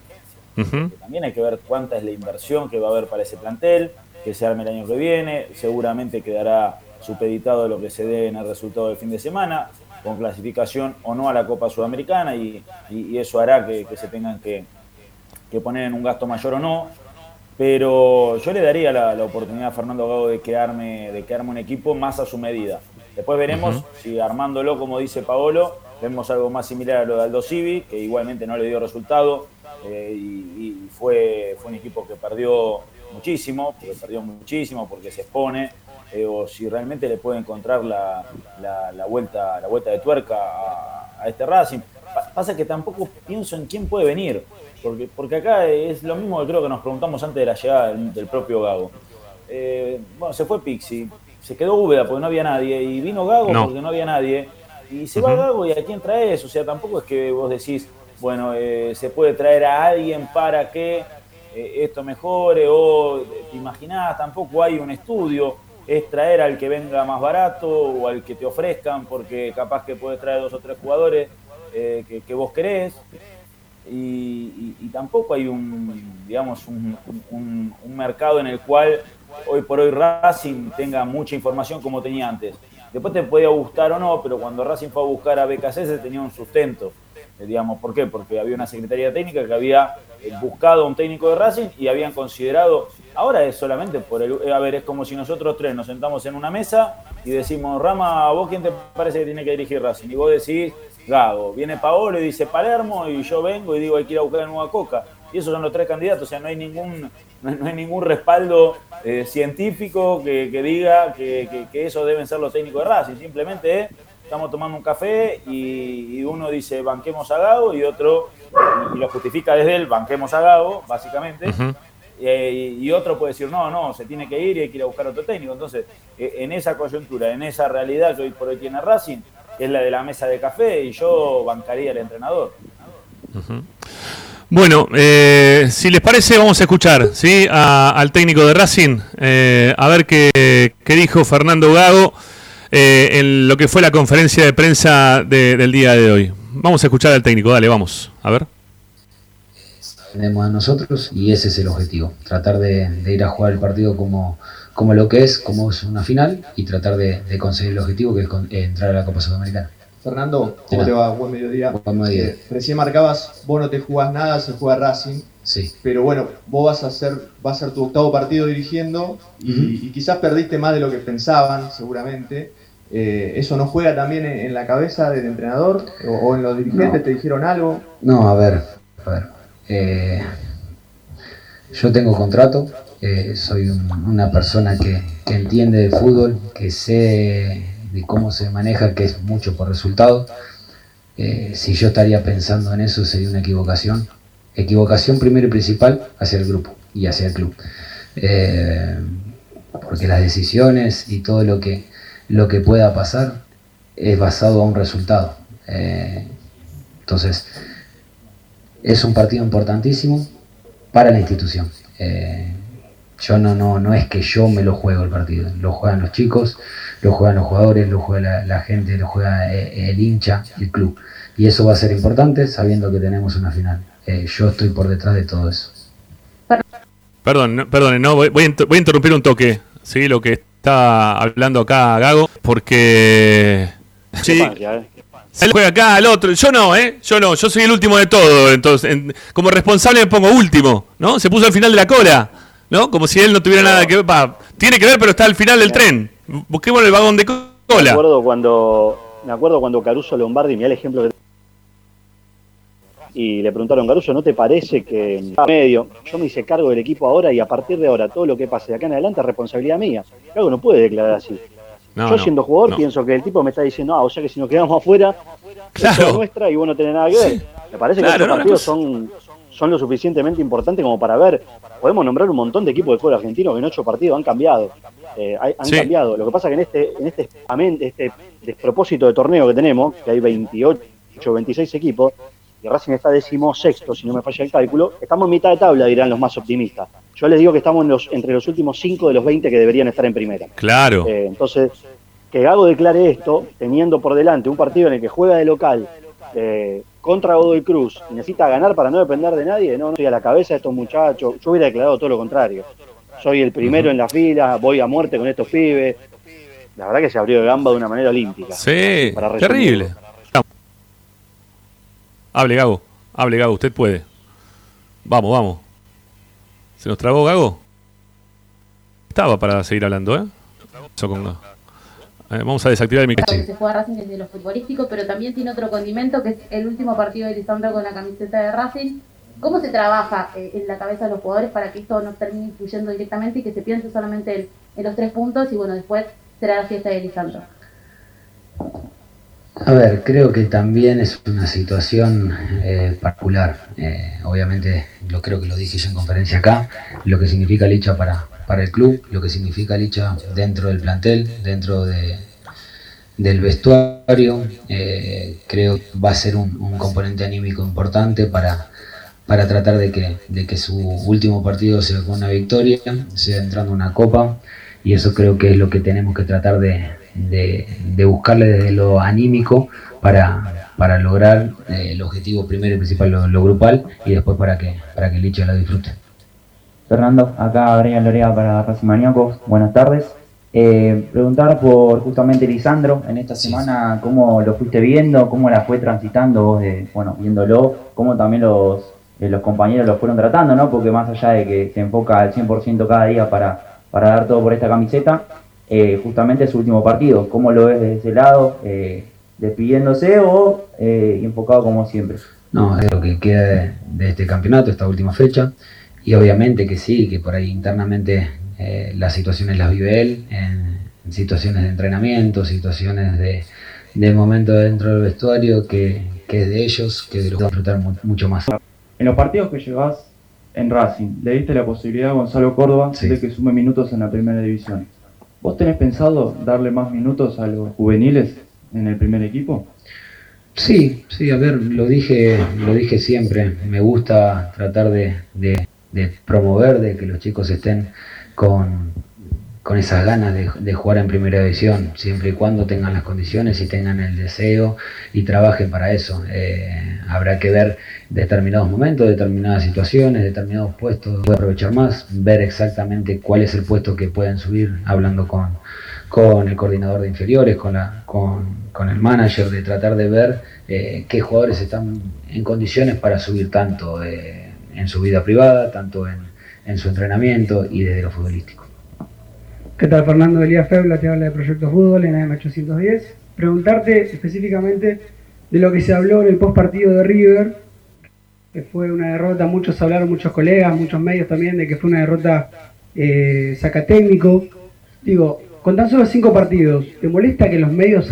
También hay que ver cuánta es la inversión que va a haber para ese plantel, que se arme el año que viene. Seguramente quedará supeditado lo que se dé en el resultado del fin de semana con clasificación o no a la Copa Sudamericana y, eso hará que, se tengan que, poner en un gasto mayor o no. Pero yo le daría la, oportunidad a Fernando Gago de quedarme, de quedarme un equipo más a su medida. Después veremos si armándolo, como dice Paolo, vemos algo más similar a lo de Aldo Civi, que igualmente no le dio resultado eh, y, fue, fue un equipo que perdió muchísimo, porque perdió muchísimo, porque se expone eh, o si realmente le puede encontrar la, la, vuelta, la vuelta de tuerca a, este Racing. Pasa que tampoco pienso en quién puede venir, porque, porque acá es lo mismo que creo que nos preguntamos antes de la llegada del, propio Gago. Eh, bueno, se fue Pixi, se quedó Úbeda porque no había nadie, y vino Gago porque no había nadie, y se va Gago y a quién traes, o sea, tampoco es que vos decís, bueno, eh, se puede traer a alguien para que esto mejore, o te imaginás, tampoco hay un estudio es traer al que venga más barato o al que te ofrezcan, porque capaz que puedes traer dos o tres jugadores eh, que, vos querés. Y, tampoco hay un, digamos, un, mercado en el cual hoy por hoy Racing tenga mucha información como tenía antes. Después te podía gustar o no, pero cuando Racing fue a buscar a BKC tenía un sustento. Eh, digamos, ¿Por qué? Porque había una secretaría técnica que había eh, buscado a un técnico de Racing y habían considerado Ahora es solamente por el. A ver, es como si nosotros tres nos sentamos en una mesa y decimos, Rama, ¿vos quién te parece que tiene que dirigir Racing? Y vos decís, Gago. Viene Paolo y dice Palermo y yo vengo y digo, hay que ir a buscar a Nueva Coca. Y esos son los tres candidatos, o sea, no hay ningún, no hay ningún respaldo eh, científico que, diga que, que, eso deben ser los técnicos de Racing. Simplemente estamos tomando un café y, uno dice banquemos a Gago y otro, y, lo justifica desde él, banquemos a Gago, básicamente. Eh, y otro puede decir, no, no, se tiene que ir y hay que ir a buscar otro técnico. Entonces, eh, en esa coyuntura, en esa realidad que hoy por hoy tiene Racing, es la de la mesa de café y yo bancaría al entrenador. Bueno, eh, si les parece, vamos a escuchar ¿sí? al técnico de Racing, a ver qué, dijo Fernando Gago en lo que fue la conferencia de prensa del día de hoy. Vamos a escuchar al técnico, dale, vamos, a ver tenemos a nosotros y ese es el objetivo, tratar de, ir a jugar el partido como, como lo que es, como es una final y tratar de, conseguir el objetivo que es eh, entrar a la Copa Sudamericana. Fernando, ¿cómo te va? Buen mediodía. Buen mediodía. Eh, recién marcabas, vos no te jugás nada, se juega Racing. Sí. Pero bueno, vos vas a ser, va a ser tu octavo partido dirigiendo y, quizás perdiste más de lo que pensaban, seguramente. Eh, ¿Eso no juega también en, la cabeza del entrenador o, en los dirigentes? ¿Te dijeron algo? No, a ver, a ver. Eh, yo tengo contrato Eh, soy una persona que, entiende de fútbol, que sé de cómo se maneja, que es mucho por resultado. Eh, si yo estaría pensando en eso sería una equivocación. Equivocación primero y principal hacia el grupo y hacia el club. Porque las decisiones y todo lo que, lo que pueda pasar es basado a un resultado. entonces, es un partido importantísimo para la institución. Eh, yo no, no, no es que yo me lo juego el partido, lo juegan los chicos, lo juegan los jugadores, lo juega la, gente, lo juega eh, el hincha, el club. Y eso va a ser importante sabiendo que tenemos una final. Eh, yo estoy por detrás de todo eso. Perdón, perdón, no, voy, voy, a interrumpir un toque, ¿sí? Lo que está hablando acá Gago, porque... Sí, él juega acá, al otro. Yo no, ¿eh? Yo no. Yo soy el último de todo. Entonces, como responsable me pongo último, ¿no? Se puso al final de la cola, ¿no? Como si él no tuviera nada que ver. tiene que ver, pero está al final del tren. Busquemos el vagón de cola. Me acuerdo cuando, me acuerdo cuando Caruso Lombardi, mira el ejemplo que y le preguntaron, Caruso, ¿no te parece que medio? Yo me hice cargo del equipo ahora y a partir de ahora todo lo que pase de acá en adelante es responsabilidad mía. Claro no puede declarar así. Yo siendo jugador pienso que el tipo me está diciendo, ah, o sea que si nos quedamos afuera, claro. es nuestra y vos no tenés nada que ver. Me parece que estos partidos son, son lo suficientemente importantes como para ver. Podemos nombrar un montón de equipos de fútbol argentino que en ocho partidos han cambiado. Eh, han cambiado. Lo que pasa que en este, en este, este despropósito de torneo que tenemos, que hay 28, 26 equipos, y Racing está sexto, si no me falla el cálculo, estamos en mitad de tabla, dirán los más optimistas. Yo les digo que estamos los, entre los últimos cinco de los 20 que deberían estar en primera. Claro. Eh, entonces, que Gago declare esto, teniendo por delante un partido en el que juega de local eh, contra Godoy Cruz y necesita ganar para no depender de nadie, no, no estoy a la cabeza de estos muchachos. Yo hubiera declarado todo lo contrario. Soy el primero en la fila, voy a muerte con estos pibes. La verdad que se abrió de gamba de una manera olímpica. Sí, terrible. Hable, Gago. Hable, Gago. Usted puede. Vamos, vamos. ¿Se nos trabó, Gago? Estaba para seguir hablando, ¿eh? eh vamos a desactivar el micrófono. Se juega Racing desde lo futbolístico, pero también tiene otro condimento que es el último partido de Lisandro con la camiseta de Racing. ¿Cómo se trabaja eh, en la cabeza de los jugadores para que esto no termine influyendo directamente y que se piense solamente en, en los tres puntos y bueno, después será la fiesta de Lisandro? A ver, creo que también es una situación eh, particular. Eh, obviamente, lo creo que lo dije yo en conferencia acá, lo que significa Licha para, para el club, lo que significa Licha dentro del plantel, dentro de, del vestuario. Eh, creo que va a ser un, componente anímico importante para, para tratar de que, de que su último partido sea con una victoria, sea entrando una copa, y eso creo que es lo que tenemos que tratar de de, buscarle desde lo anímico para, para lograr eh, el objetivo primero y principal, lo, grupal, y después para que, para que el lo disfrute. Fernando, acá Brian Lorea para Racing Maníacos, buenas tardes. Eh, preguntar por justamente Lisandro en esta semana, cómo lo fuiste viendo, cómo la fue transitando vos, de, bueno, viéndolo, cómo también los, eh, los compañeros lo fueron tratando, ¿no? Porque más allá de que se enfoca al 100% cada día para, para dar todo por esta camiseta, eh, justamente su último partido. ¿Cómo lo ves de ese lado? Eh, ¿Despidiéndose o eh, enfocado como siempre? No, es lo que queda de, este campeonato, esta última fecha. Y obviamente que sí, que por ahí internamente las situaciones las vive él, en, situaciones de entrenamiento, situaciones de, de momento dentro del vestuario, que, es de ellos, que de los disfrutar mucho más. En los partidos que llevas en Racing, le diste la posibilidad a Gonzalo Córdoba de que sume minutos en la primera división. ¿Vos tenés pensado darle más minutos a los juveniles en el primer equipo? Sí, sí, a ver, lo dije, lo dije siempre. Me gusta tratar de, de promover, de que los chicos estén con, con esas ganas de, jugar en primera división, siempre y cuando tengan las condiciones y tengan el deseo y trabajen para eso. Eh, habrá que ver determinados momentos, determinadas situaciones, determinados puestos, aprovechar más, ver exactamente cuál es el puesto que pueden subir, hablando con, con el coordinador de inferiores, con, la, con, con el manager, de tratar de ver eh, qué jugadores están en condiciones para subir tanto eh, en su vida privada, tanto en, en su entrenamiento y desde lo futbolístico. ¿Qué tal Fernando Elías Febla? Te habla de Proyecto Fútbol en AM810. Preguntarte específicamente de lo que se habló en el post partido de River, que fue una derrota, muchos hablaron, muchos colegas, muchos medios también, de que fue una derrota eh, saca técnico. Digo, con tan solo cinco partidos, ¿te molesta que los medios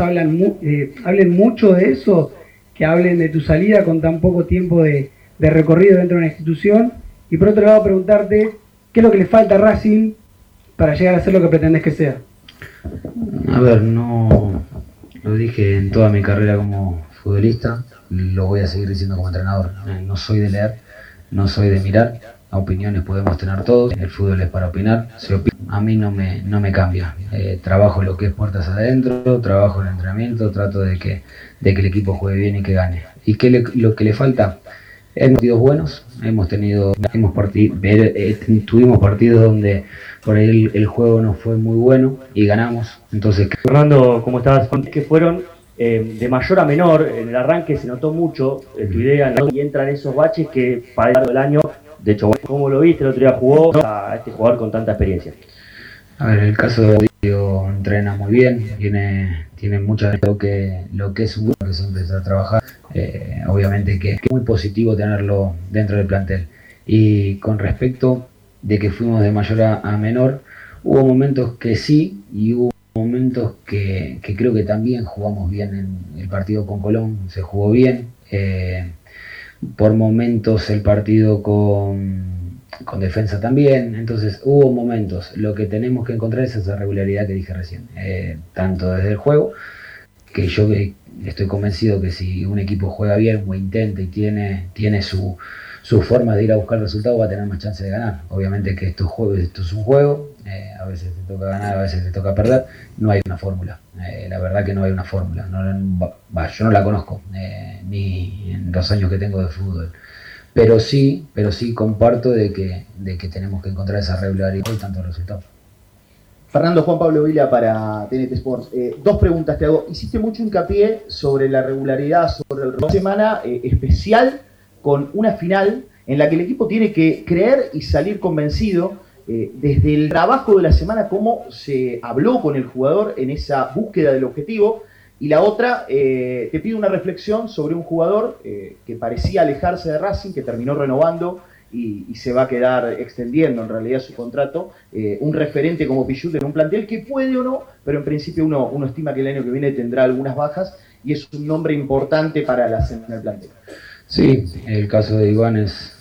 eh, hablen mucho de eso? Que hablen de tu salida con tan poco tiempo de, recorrido dentro de una institución. Y por otro lado, preguntarte, ¿qué es lo que le falta a Racing para llegar a ser lo que pretendes que sea? A ver, no lo dije en toda mi carrera como futbolista, lo voy a seguir diciendo como entrenador. No soy de leer, no soy de mirar, opiniones podemos tener todos, el fútbol es para opinar, a mí no me, no me cambia. Eh, trabajo lo que es puertas adentro, trabajo el entrenamiento, trato de que, de que el equipo juegue bien y que gane. ¿Y qué lo que le falta? Hemos partidos buenos, hemos tenido, hemos eh, tuvimos partidos donde por ahí el, juego no fue muy bueno y ganamos. Entonces, Fernando, ¿cómo estás? Que fueron eh, de mayor a menor, en el arranque se notó mucho tu idea y entran esos baches que para el año de hecho, ¿cómo lo viste? El otro día jugó a este jugador con tanta experiencia. A ver, el caso de Diego entrena muy bien, tiene, tiene mucho lo que, lo que es un grupo que siempre está a trabajar. Eh, obviamente que es muy positivo tenerlo dentro del plantel. Y con respecto de que fuimos de mayor a, menor, hubo momentos que sí y hubo momentos que, que, creo que también jugamos bien en el partido con Colón, se jugó bien. Eh, por momentos el partido con, con, defensa también, entonces hubo momentos, lo que tenemos que encontrar es esa regularidad que dije recién, eh, tanto desde el juego, que yo estoy convencido que si un equipo juega bien o intenta y tiene, tiene su, su forma de ir a buscar resultados va a tener más chance de ganar. Obviamente que esto, esto es un juego, eh, a veces te toca ganar, a veces te toca perder, no hay una fórmula. Eh, la verdad que no hay una fórmula. yo no la conozco, eh, ni en los años que tengo de fútbol. Pero sí, pero sí comparto de que, de que tenemos que encontrar esa regularidad y tanto resultados. Fernando Juan Pablo Vila para TNT Sports. dos preguntas te hago. Hiciste mucho hincapié sobre la regularidad, sobre el semana especial con una final en la que el equipo tiene que creer y salir convencido eh, desde el trabajo de la semana, cómo se habló con el jugador en esa búsqueda del objetivo. Y la otra, eh, te pido una reflexión sobre un jugador eh, que parecía alejarse de Racing, que terminó renovando y, se va a quedar extendiendo en realidad su contrato. un referente como Pichut en un plantel que puede o no, pero en principio uno, uno estima que el año que viene tendrá algunas bajas y es un nombre importante para la escena del plantel. Sí, el caso de Iván es,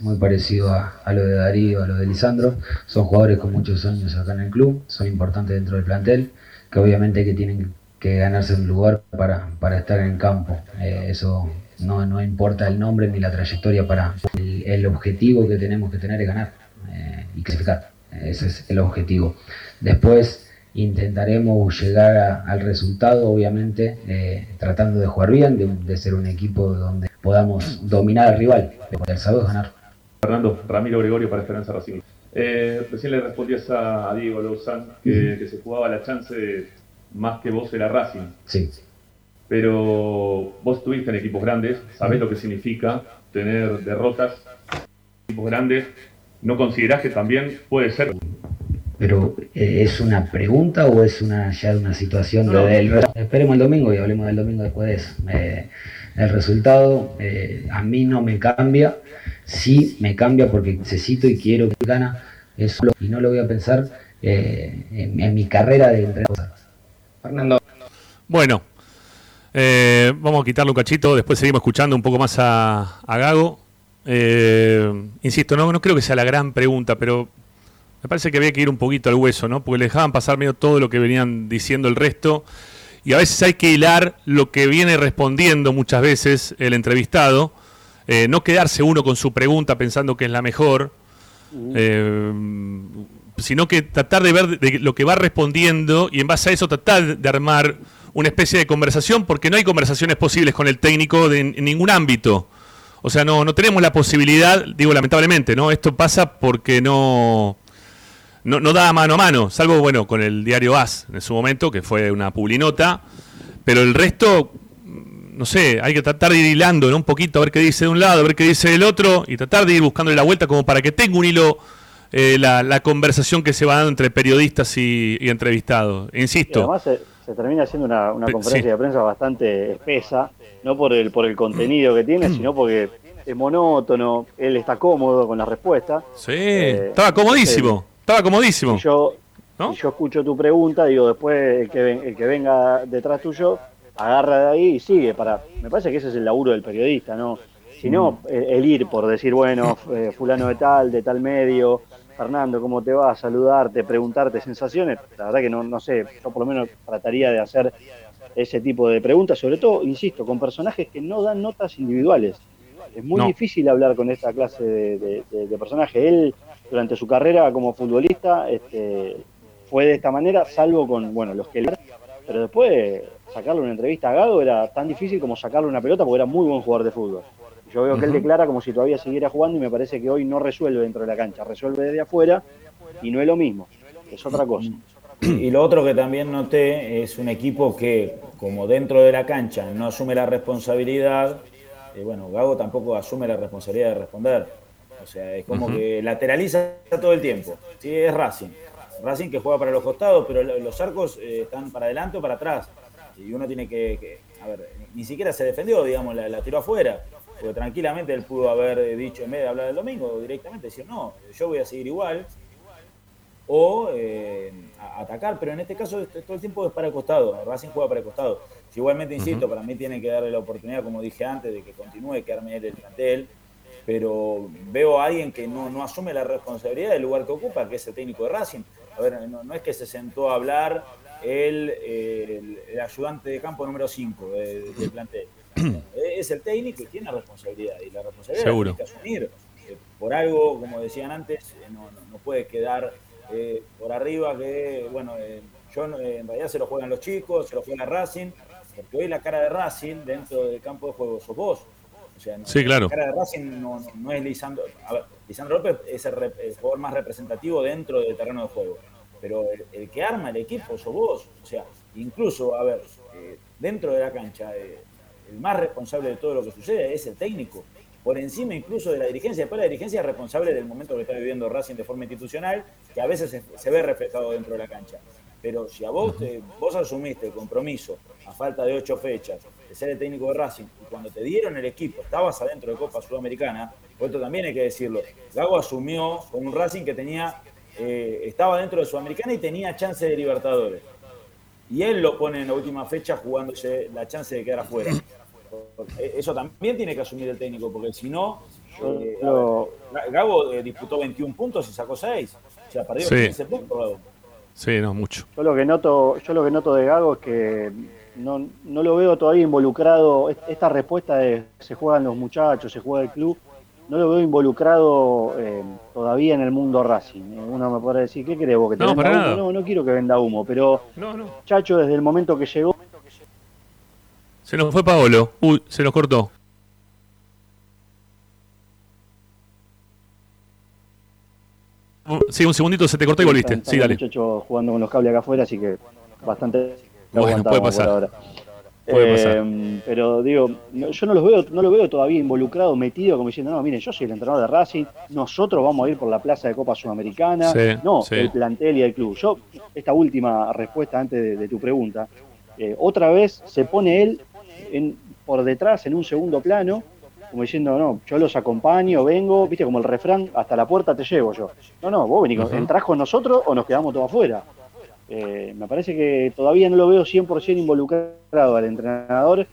muy parecido a, lo de Darío, a lo de Lisandro. Son jugadores con muchos años acá en el club, son importantes dentro del plantel, que obviamente que tienen que ganarse un lugar para, para estar en campo. Eh, eso no, no, importa el nombre ni la trayectoria para el, objetivo que tenemos que tener es ganar eh, y clasificar. Ese es el objetivo. Después intentaremos llegar al resultado, obviamente, eh, tratando de jugar bien, de, ser un equipo donde podamos dominar al rival, pero el sábado ganar. Fernando, Ramiro Gregorio para Esperanza Racing. Eh, recién le respondías a, Diego Lozán que, que, se jugaba la chance más que vos era Racing. Sí. Pero vos estuviste en equipos grandes, sabés lo que significa tener derrotas en equipos grandes. ¿No considerás que también puede ser pero eh, ¿es una pregunta o es una ya una situación de, esperemos el domingo y hablemos del domingo después de eso. Eh, el resultado eh, a mí no me cambia, sí me cambia porque necesito y quiero que gana eso y no lo voy a pensar en, mi carrera de entrenador. Fernando. Bueno, vamos a quitarle un cachito, después seguimos escuchando un poco más a, a Gago. insisto, no, no creo que sea la gran pregunta, pero me parece que había que ir un poquito al hueso, ¿no? Porque le dejaban pasar medio todo lo que venían diciendo el resto. Y a veces hay que hilar lo que viene respondiendo muchas veces el entrevistado. Eh, no quedarse uno con su pregunta pensando que es la mejor. Eh, sino que tratar de ver lo que va respondiendo y en base a eso tratar de armar una especie de conversación, porque no hay conversaciones posibles con el técnico en ningún ámbito. O sea, no, no tenemos la posibilidad, digo lamentablemente, ¿no? Esto pasa porque no, no, no da mano a mano, salvo, bueno, con el diario AS en su momento, que fue una publinota, pero el resto, no sé, hay que tratar de ir hilando ¿no? un poquito, a ver qué dice de un lado, a ver qué dice del otro, y tratar de ir buscándole la vuelta como para que tenga un hilo eh, la, conversación que se va dando entre periodistas y, entrevistados. Insisto. además se, termina siendo una, conferencia de prensa bastante espesa, no por el, por el contenido que tiene, sino porque es monótono, él está cómodo con la respuesta. Sí, eh, estaba comodísimo. Estaba comodísimo. Y yo, y yo escucho tu pregunta, digo, después el que, ven- el que venga detrás tuyo, agarra de ahí y sigue. Para, me parece que ese es el laburo del periodista, ¿no? Si no, el, el ir por decir, bueno, [laughs] eh, fulano de tal, de tal medio, Fernando, ¿cómo te va? Saludarte, preguntarte sensaciones. La verdad que no, no sé, yo por lo menos trataría de hacer ese tipo de preguntas, sobre todo, insisto, con personajes que no dan notas individuales. Es muy No. difícil hablar con esta clase de, de- de- de personaje. Él, durante su carrera como futbolista, este, fue de esta manera, salvo con, bueno, los que. Pero después, sacarle una entrevista a Gago era tan difícil como sacarle una pelota porque era muy buen jugador de fútbol. Yo veo que él declara como si todavía siguiera jugando y me parece que hoy no resuelve dentro de la cancha, resuelve desde afuera y no es lo mismo, es otra cosa. Y lo otro que también noté es un equipo que, como dentro de la cancha no asume la responsabilidad, eh, bueno, Gago tampoco asume la responsabilidad de responder. O sea, es como que lateraliza todo el tiempo. Sí, es Racing. Racing que juega para los costados, pero lo- los arcos eh, están para adelante o para atrás. Y uno tiene que, que- a ver, ni siquiera se defendió, digamos, la, la tiró afuera. Porque tranquilamente él pudo haber dicho, en vez de hablar del domingo, directamente decir, no, yo voy a seguir igual o eh, a- atacar, pero en este caso todo el tiempo es para el costado, Racing juega para el costado. Igualmente insisto, para mí tiene que darle la oportunidad, como dije antes, de que continúe, que arme el plantel, pero veo a alguien que no, no asume la responsabilidad del lugar que ocupa, que es el técnico de Racing. A ver, no, no es que se sentó a hablar el, eh, el- el ayudante de campo número 5 del plantel. [clears throat] es el técnico y tiene la responsabilidad, y la responsabilidad la tiene que asumir. Eh, por algo, como decían antes, eh, no, no- no puede quedar eh, por arriba que, bueno, eh, yo eh, en realidad se lo juegan los chicos, se lo juega Racing, porque hoy la cara de Racing dentro del campo de juego sos vos. O sea, no- Sí, claro. La cara de Racing no, no- es Lisandro. A ver, Lisandro López es el, rep- el jugador más representativo dentro del terreno de juego. Pero el, el que arma el equipo sos vos. O sea, incluso, a ver, eh, dentro de la cancha, eh, el más responsable de todo lo que sucede es el técnico. Por encima incluso de la dirigencia. Después la dirigencia es responsable del momento que está viviendo Racing de forma institucional, que a veces se, se ve reflejado dentro de la cancha. Pero si a vos, te- vos asumiste el compromiso, a falta de ocho fechas, de ser el técnico de Racing, y cuando te dieron el equipo, estabas adentro de Copa Sudamericana, pues esto también hay que decirlo, Gago asumió con un Racing que tenía, eh, estaba dentro de Sudamericana y tenía chance de Libertadores. Y él lo pone en la última fecha jugándose la chance de quedar afuera. Eh, Eso también tiene que asumir el técnico, porque si no, eh, Gago eh, disputó 21 puntos y sacó 6. O sea, perdió Sí. 15 puntos, Gago. Sí, no, mucho. Yo lo que noto, yo lo que noto de Gago es que no, no lo veo todavía involucrado. est- Esta respuesta de se juegan los muchachos, se juega el club, no lo veo involucrado eh, todavía en el mundo Racing. Eh, Uno me podrá decir, ¿qué crees vos? ¿Que te No, venda humo? nada. No, no quiero que venda humo, pero No, no. Chacho desde el momento que llegó Se nos fue Paolo. Uy, se nos cortó. Sí, un segundito se te cortó y volviste. Están- Sí, dale. muchachos jugando con los cables acá afuera, así que bastante Bueno, aguantamos puede por pasar. ahora. Puede Eh, pasar. Pero digo, no- yo no los veo, no lo veo todavía involucrado, metido, como diciendo, no, miren, yo soy el entrenador de Racing, nosotros vamos a ir por la plaza de Copa Sudamericana. Sí, no, sí. el plantel y el club. Yo, esta última respuesta antes de, de tu pregunta, eh, otra vez se pone él en- por detrás, en un segundo plano, como diciendo, no, yo los acompaño, vengo, viste, como el refrán, hasta la puerta te llevo yo. No, no, vos venís, Ajá. entrás con nosotros o nos quedamos todos afuera. Eh, me parece que todavía no lo veo 100% involucrado al entrenador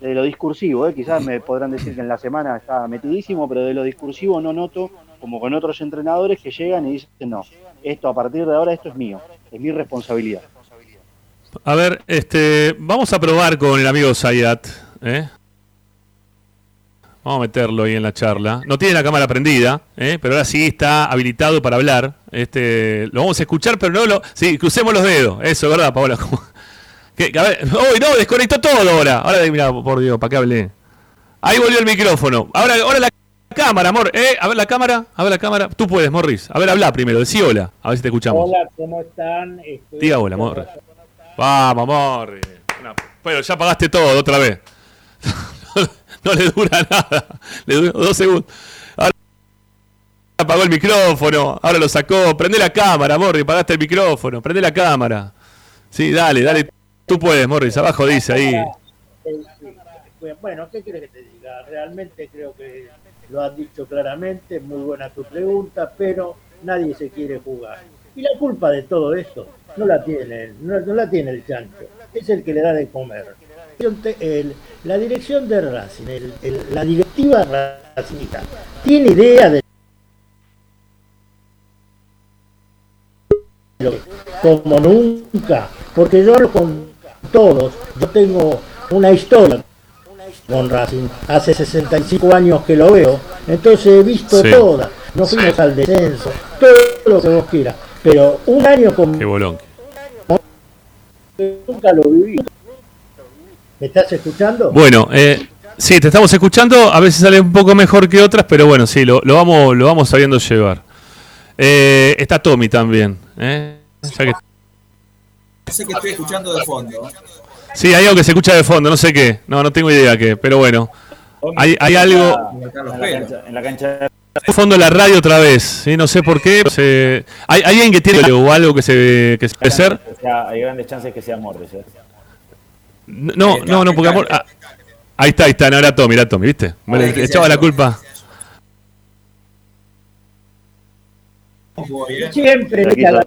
de lo discursivo. ¿eh? Quizás me podrán decir que en la semana está metidísimo, pero de lo discursivo no noto, como con otros entrenadores que llegan y dicen, no, esto a partir de ahora esto es mío, es mi responsabilidad. A ver, este, vamos a probar con el amigo Zayat. ¿eh? Vamos a meterlo ahí en la charla. No tiene la cámara prendida, pero ahora sí está habilitado para hablar. Este, lo vamos a escuchar, pero no lo. Sí, crucemos los dedos. Eso, ¿verdad, Paola? ¿Qué? A ver, ¡Uy, no! Desconectó todo ahora. Ahora, mira, por Dios, ¿para qué hablé? Ahí volvió el micrófono. Ahora, ahora la cámara, amor. ¿eh? A ver la cámara. A ver la cámara. Tú puedes, Morris. A ver, habla primero. Decí hola. A ver si te escuchamos. Hola, ¿cómo están? Estoy Diga hola, Morris. Vamos, Morris. Una- Bueno, ya pagaste todo otra vez. [laughs] no le dura nada. Le dura dos segundos. Apagó el micrófono. Ahora lo sacó. Prende la cámara, Morris. Pagaste el micrófono. Prende la cámara. Sí, dale, dale. Tú puedes, Morris. Abajo dice ahí. Bueno, ¿qué quieres que te diga? Realmente creo que lo has dicho claramente, muy buena tu pregunta, pero nadie se quiere jugar. Y la culpa de todo esto no la tiene, no, no la tiene el chancho, es el que le da de comer. El- la dirección de Racing, el- la directiva racingista, tiene idea de como nunca, porque yo hablo con todos, yo tengo una historia con Racing, hace 65 años que lo veo, entonces he visto Sí. todas, nos fuimos al descenso, todo lo que vos quieras, pero un año con Qué bolón. nunca lo viví. ¿Me estás escuchando? Bueno, eh, sí, te estamos escuchando. A veces sale un poco mejor que otras, pero bueno, sí, lo, lo vamos, lo vamos sabiendo llevar. Eh, está Tommy también. ¿Eh? Ya que- Sé que estoy escuchando de fondo. sí, hay algo que se escucha de fondo, no sé qué. No, no tengo idea qué, pero bueno. Hay, hay algo. En la cancha, en la cancha de fondo la radio otra vez, ¿sí? no sé por qué. se- ¿Hay, hay alguien que tiene o algo que se que se puede ser? Hay grandes chances que sea Morris. ¿eh? No, no, no, porque amor. ah, ahí está, ahí está, no era Tommy, era Tommy, ¿viste? Me le echaba la culpa. Siempre la.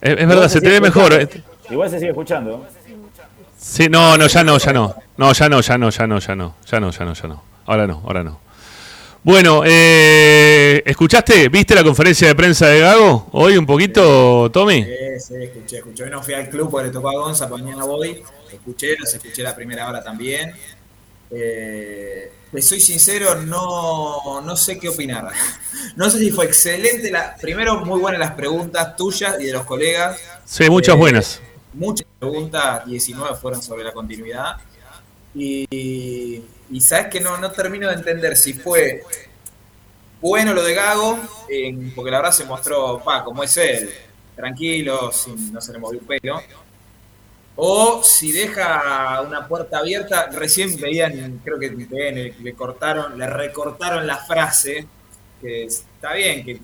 Es, es verdad, se te ve mejor. eh. Igual se sigue escuchando. Sí, no, no, ya no, ya no. No, ya no, ya no, ya no, ya no. Ya no, ya no, ya no. Ahora no, ahora no. Bueno, eh, ¿escuchaste? ¿Viste la conferencia de prensa de Gago? Hoy un poquito, Tommy. Sí, sí, escuché, escuché. Hoy no fui al club porque le tocó a Gonza, mañana voy. Escuché, los escuché la primera hora también. Eh, soy sincero, no, no sé qué opinar. [laughs] No sé si fue excelente. La, primero, muy buenas las preguntas tuyas y de los colegas. Sí, muchas Eh, buenas. Muchas preguntas, 19 fueron sobre la continuidad. Y, y sabes que no, no termino de entender si fue bueno lo de Gago, porque la verdad se mostró, pa, como es él, tranquilo, sin, no se le movió un pelo. O si deja una puerta abierta, recién veían, creo que en TN, le cortaron, le recortaron la frase, que está bien, que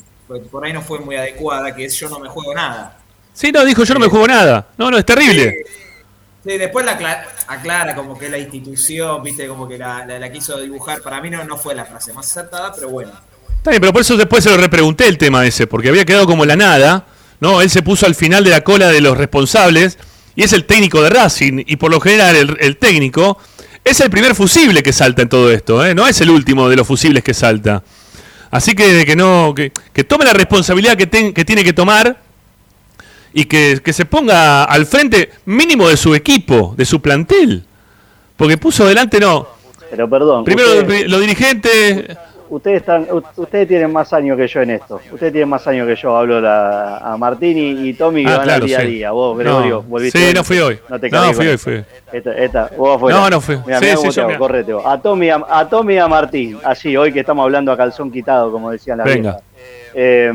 por ahí no fue muy adecuada, que es yo no me juego nada. Sí, no, dijo yo no me juego nada. No, no, es terrible. Sí, después la acla- aclara como que la institución, viste, como que la, la- la quiso dibujar. Para mí no, no fue la frase más acertada, pero bueno. Está bien, pero por eso después se lo repregunté el tema ese, porque había quedado como la nada. No, él se puso al final de la cola de los responsables y es el técnico de Racing y por lo general el, el técnico es el primer fusible que salta en todo esto, ¿eh? no es el último de los fusibles que salta. Así que que no que, que tome la responsabilidad que, ten- que tiene que tomar y que, que se ponga al frente mínimo de su equipo, de su plantel. Porque puso delante, no. Pero perdón. Primero los dirigentes. Ustedes, están, ustedes tienen más años que yo en esto. Ustedes tienen más años que yo. Hablo la- a Martín y, y Tommy que Ah, van claro, al día a sí. día. Vos, No. Gregorio, volviste. Sí, hoy. no fui hoy. No te No, fui hoy, fui. Esta, esta, vos. No, no fui. Sí, mirá sí, cómo yo correte vos. A Tommy, a, a Tommy y a Martín. Así, hoy que estamos hablando a calzón quitado, como decían las Venga. viejas. Eh,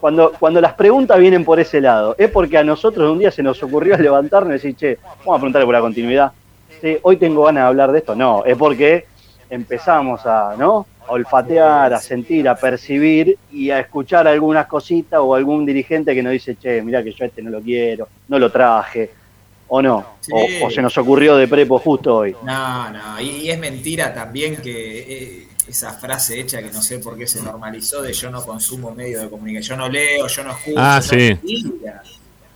cuando, cuando las preguntas vienen por ese lado, es porque a nosotros un día se nos ocurrió [laughs] levantarnos y decir, che, vamos a preguntarle por la continuidad. Sí, hoy tengo ganas de hablar de esto. No, es porque empezamos a, ¿no? a olfatear, a sentir, a percibir y a escuchar algunas cositas o algún dirigente que nos dice, che, mira que yo a este no lo quiero, no lo traje, o no, Sí. o, o se nos ocurrió de prepo justo hoy. No, no, y, y es mentira también que eh, esa frase hecha que no sé por qué se normalizó de yo no consumo medios de comunicación, yo no leo, yo no escucho. Ah, no, sí. Mentira,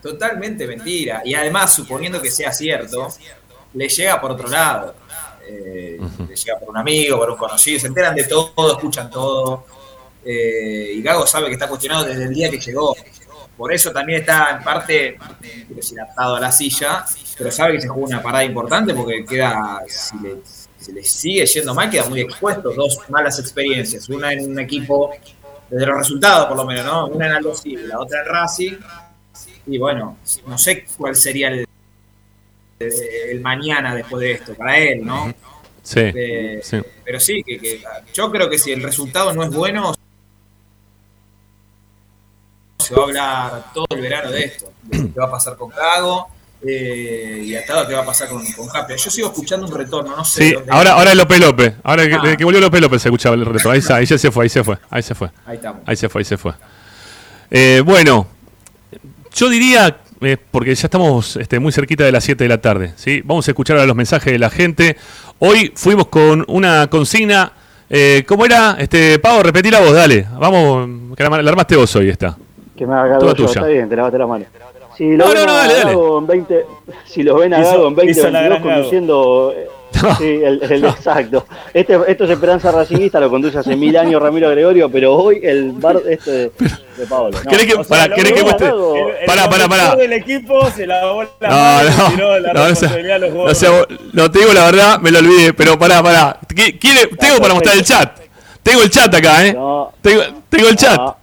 totalmente mentira. Y además, suponiendo que sea cierto, le llega por otro lado. Eh, Le llega por un amigo, por un conocido, se enteran de todo, escuchan todo. Eh, y Gago sabe que está cuestionado desde el día que llegó. Por eso también está en parte, quiero decir atado a la silla, pero sabe que se jugó una parada importante porque queda, si le, si le sigue yendo mal, queda muy expuesto. Dos malas experiencias, una en un equipo, desde los resultados por lo menos, ¿no? Una en Aldo la otra en Racing. Y bueno, no sé cuál sería el, el mañana después de esto, para él, ¿no? Sí, Eh, sí. Pero sí, que, que yo creo que si el resultado no es bueno, se va a hablar todo el verano de esto, de qué va a pasar con Gago eh, y hasta qué va a pasar con, con Capria. Yo sigo escuchando un retorno, no sé. Sí, dónde- ahora, ahora es López López. Ahora que, Ah. que volvió López López se escuchaba el reto. Ahí, está, ahí ya se fue, ahí se fue, ahí se fue. Ahí estamos. Ahí se fue, ahí se fue. Eh, bueno, yo diría, eh, porque ya estamos este, muy cerquita de las 7 de la tarde, ¿sí? Vamos a escuchar ahora los mensajes de la gente. Hoy fuimos con una consigna. Eh, ¿Cómo era? Este, Pavo, repetí la voz, dale. Vamos, que la, la armaste vos hoy esta. Que me haga Toda yo, tuya. está bien, te lavaste la mano. Si lo No, ven no, no, a dale, dale. En 20, si lo ven a Hizo- Gago en hizo la 2022 gran Gago. conduciendo, eh, sí, el, el- exacto. Este, esto es Esperanza Racingista, lo conduce hace mil años Ramiro Gregorio, pero hoy el bar este de, de Paolo. No, ¿Querés que, o sea, pará, lo ¿querés que muestre? El- el pará, pará. conductor del equipo se lavó la No, mano y no, tiró la no, no, responsabilidad a los no, sea, no, te digo la verdad, me lo olvidé, pero pará, pará. ¿Qui- quiere- tengo para mostrar el chat. Tengo el chat acá, ¿eh? No, Tengo, tengo el chat. no.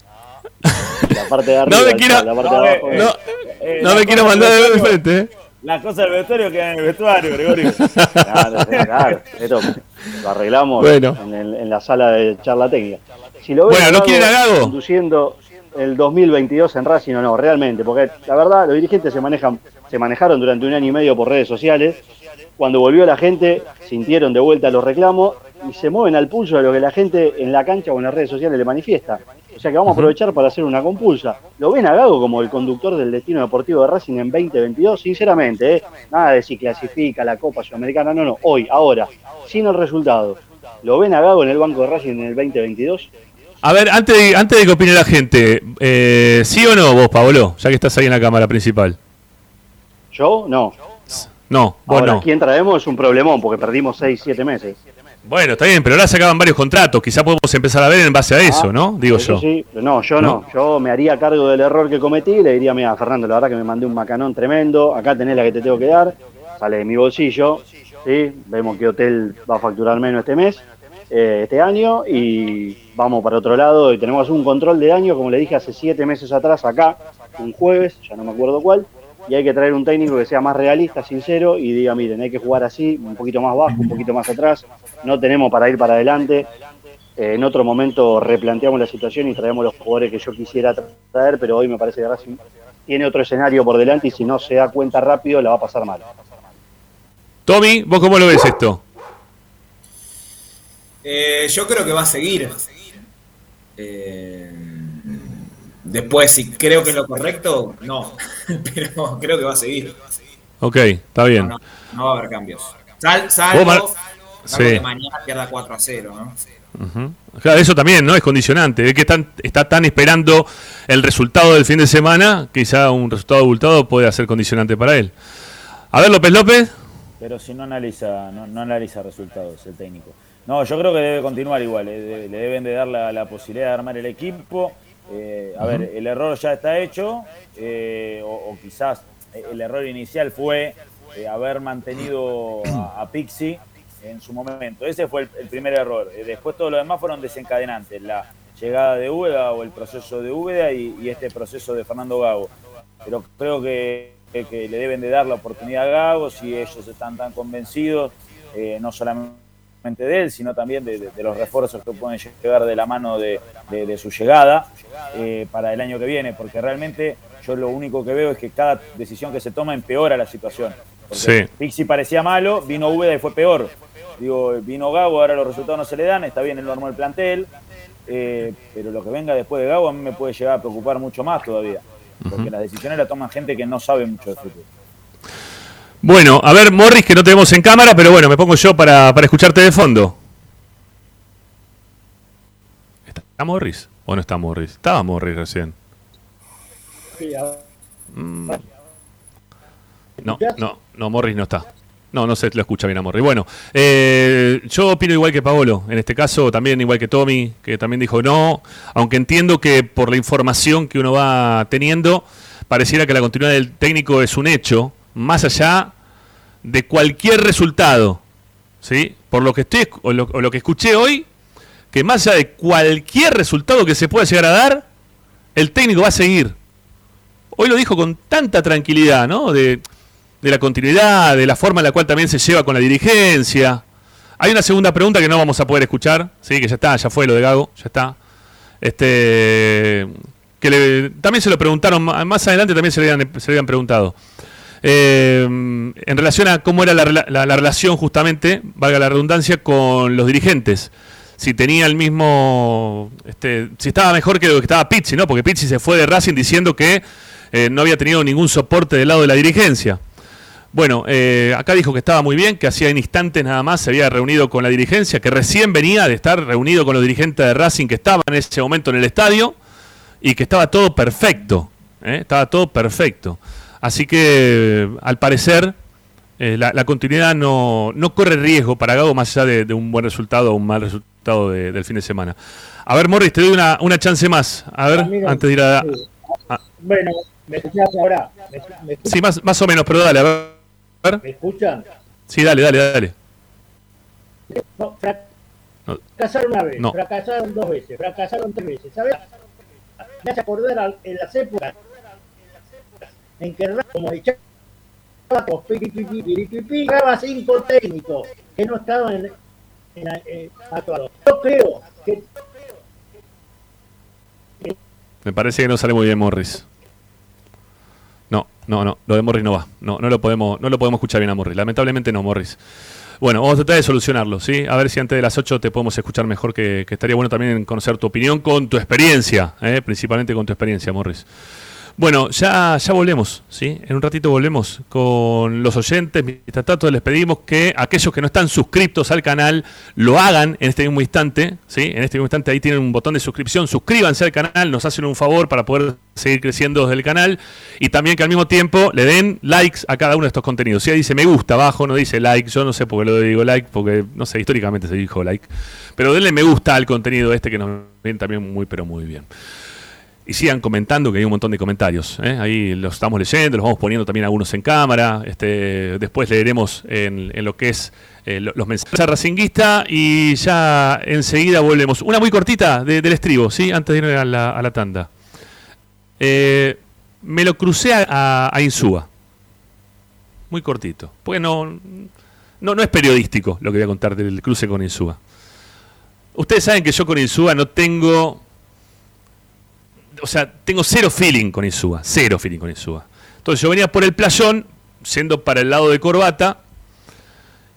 La parte de arriba, [laughs] No me el quiero- chat, la parte No, de eh, abajo. No, Eh, no me quiero mandar de frente, ¿eh? Las cosas del vestuario quedan en el vestuario, Gregorio. [laughs] Claro, claro. [laughs] Esto lo arreglamos Bueno. en, el- en la sala de charla técnica. Si lo ven Bueno, ¿no quieren a Gago? conduciendo el 2022 en Racing o no, realmente, porque la verdad los dirigentes se manejan, se manejaron durante un año y medio por redes sociales. Cuando volvió la gente, sintieron de vuelta los reclamos y se mueven al pulso de lo que la gente en la cancha o en las redes sociales le manifiesta. O sea que vamos a aprovechar para hacer una compulsa. ¿Lo ven a Gago como el conductor del destino deportivo de Racing en 2022? Sinceramente, ¿eh? nada de si clasifica la Copa Sudamericana, no, no, hoy, ahora, sin el resultado. ¿Lo ven a Gago en el banco de Racing en el 2022? A ver, antes de, antes de que opine la gente, eh, ¿sí o no vos, Pablo? Ya que estás ahí en la cámara principal. ¿Yo? No. No, vos Ahora, no. ¿quién traemos? Es un problemón porque perdimos 6, 7 meses. Bueno, está bien, pero ahora se acaban varios contratos. Quizá podemos empezar a ver en base a eso, Ah, ¿no? Digo yo. Sí, no, yo ¿No? no. Yo me haría cargo del error que cometí y le diría, mira, Fernando, la verdad que me mandé un macanón tremendo, acá tenés la que te tengo que dar, sale de mi bolsillo, ¿sí? Vemos que hotel va a facturar menos este mes, eh, este año, y vamos para otro lado y tenemos un control de daño, como le dije hace siete meses atrás, acá, un jueves, ya no me acuerdo cuál, y hay que traer un técnico que sea más realista, sincero, y diga, miren, hay que jugar así, un poquito más bajo, un poquito más atrás, no tenemos para ir para adelante, eh, en otro momento replanteamos la situación y traemos los jugadores que yo quisiera traer, pero hoy me parece que Racing tiene otro escenario por delante y si no se da cuenta rápido la va a pasar mal. Tommy, ¿vos cómo lo ves esto? Eh, yo creo que va a seguir. Eh, después, si creo que es lo correcto, no. [laughs] Pero creo que va a seguir. Ok, está bien. No, no va a haber cambios. Sal, salvo, Sí. que mañana pierda 4 a 0, ¿no? Ujú. Claro, eso también, ¿no? Es condicionante. Es que están, está tan esperando el resultado del fin de semana, quizá un resultado abultado puede ser condicionante para él. A ver, López López. Pero si no analiza, no, no analiza resultados el técnico. No, yo creo que debe continuar igual. eh, de- le deben de dar la, la posibilidad de armar el equipo. Eh, a ver, el error ya está hecho. eh, o, o quizás el error inicial fue eh, haber mantenido a, a Pixie en su momento. Ese fue el, el primer error. Eh, después todo lo demás fueron desencadenantes. La llegada de Úbeda o el proceso de Úbeda y, y este proceso de Fernando Gago. Pero creo que, que- le deben de dar la oportunidad a Gago si ellos están tan convencidos, eh, no solamente de él, sino también de, de- de los refuerzos que pueden llegar de la mano de, de- de su llegada eh, para el año que viene, porque realmente yo lo único que veo es que cada decisión que se toma empeora la situación. Porque Sí. Pixi parecía malo, vino Úbeda y fue peor. Digo, vino Gago, ahora los resultados no se le dan, está bien el normal plantel, eh, pero lo que venga después de Gago a mí me puede llegar a preocupar mucho más todavía, porque las decisiones las toman gente que no sabe mucho de fútbol. Bueno, a ver, Morris, que no tenemos en cámara, pero bueno, me pongo yo para, para escucharte de fondo. ¿Está Morris? ¿O no está Morris? Estaba Morris recién. Mm. No, no, no, Morris no está. No, no se lo escucha bien a Morris. Bueno, eh, yo opino igual que Paolo. En este caso, también igual que Tommy, que también dijo no. Aunque entiendo que por la información que uno va teniendo, pareciera que la continuidad del técnico es un hecho, más allá de cualquier resultado. ¿Sí? Por lo que estoy o lo, lo que escuché hoy, que más allá de cualquier resultado que se pueda llegar a dar, el técnico va a seguir. Hoy lo dijo con tanta tranquilidad, ¿no? De, de la continuidad, de la forma en la cual también se lleva con la dirigencia. Hay una segunda pregunta que no vamos a poder escuchar, sí, que ya está, ya fue lo de Gago, ya está. Este, que le- también se lo preguntaron más adelante, también se le habían, se le habían preguntado. Eh, en relación a cómo era la relación justamente, valga la redundancia, con los dirigentes. Si tenía el mismo, este, si estaba mejor que lo que estaba Pizzi, ¿no? Porque Pizzi se fue de Racing diciendo que eh, no había tenido ningún soporte del lado de la dirigencia. Bueno, eh, acá dijo que estaba muy bien, que hacía en instantes nada más se había reunido con la dirigencia, que recién venía de estar reunido con los dirigentes de Racing que estaban en ese momento en el estadio y que estaba todo perfecto. ¿eh? Estaba todo perfecto. Así que, al parecer, eh, la, la continuidad no, no corre riesgo para Gago más allá de, de un buen resultado o un mal resultado de- del fin de semana. A ver, Morris, te doy una, una chance más. A ver, Amigo, antes de ir a... Bueno, ¿me escuchás ahora? ¿Me, me escuchan? sí, más, más o menos, pero dale, a ver. ¿Me escuchan? Sí, dale, dale, dale. No, fra- No. fracasaron una vez, No. fracasaron dos veces, fracasaron tres veces. ¿Sabes? Me hace acordar al- en las épocas en que como echaba daba cinco técnicos que no estaban en, en, eh, actuados. Yo creo que Me parece que no sale muy bien Morris. No, no, lo de Morris no va. No, no lo podemos, no lo podemos escuchar bien a Morris. Lamentablemente no, Morris. Bueno, vamos a tratar de solucionarlo, ¿sí? A ver si antes de las 8 te podemos escuchar mejor, que, que estaría bueno también conocer tu opinión con tu experiencia, ¿eh? principalmente con tu experiencia, Morris. Bueno, ya, ya volvemos, ¿sí? En un ratito volvemos con los oyentes. Mientras tanto, les pedimos que aquellos que no están suscritos al canal lo hagan en este mismo instante, ¿sí? En este mismo instante ahí tienen un botón de suscripción. Suscríbanse al canal, nos hacen un favor para poder seguir creciendo desde el canal. Y también que al mismo tiempo le den likes a cada uno de estos contenidos. Si ahí dice me gusta abajo, no dice like, yo no sé por qué lo digo like, porque no sé, históricamente se dijo like. Pero denle me gusta al contenido este que nos viene también muy, pero muy bien. Y sigan comentando, que hay un montón de comentarios. ¿eh? Ahí los estamos leyendo, los vamos poniendo también algunos en cámara. Este, después leeremos en, lo que es eh, lo- los mensajes racinguista y ya enseguida volvemos. Una muy cortita de- del estribo, ¿sí? Antes de irme a la, a tanda. Eh, me lo crucé a, a, a Insúa. Muy cortito. Porque no, no, no es periodístico lo que voy a contar del cruce con Insúa. Ustedes saben que yo con Insúa no tengo o sea, tengo cero feeling con Insúa, cero feeling con Insúa. Entonces yo venía por el playón, siendo para el lado de Corbata,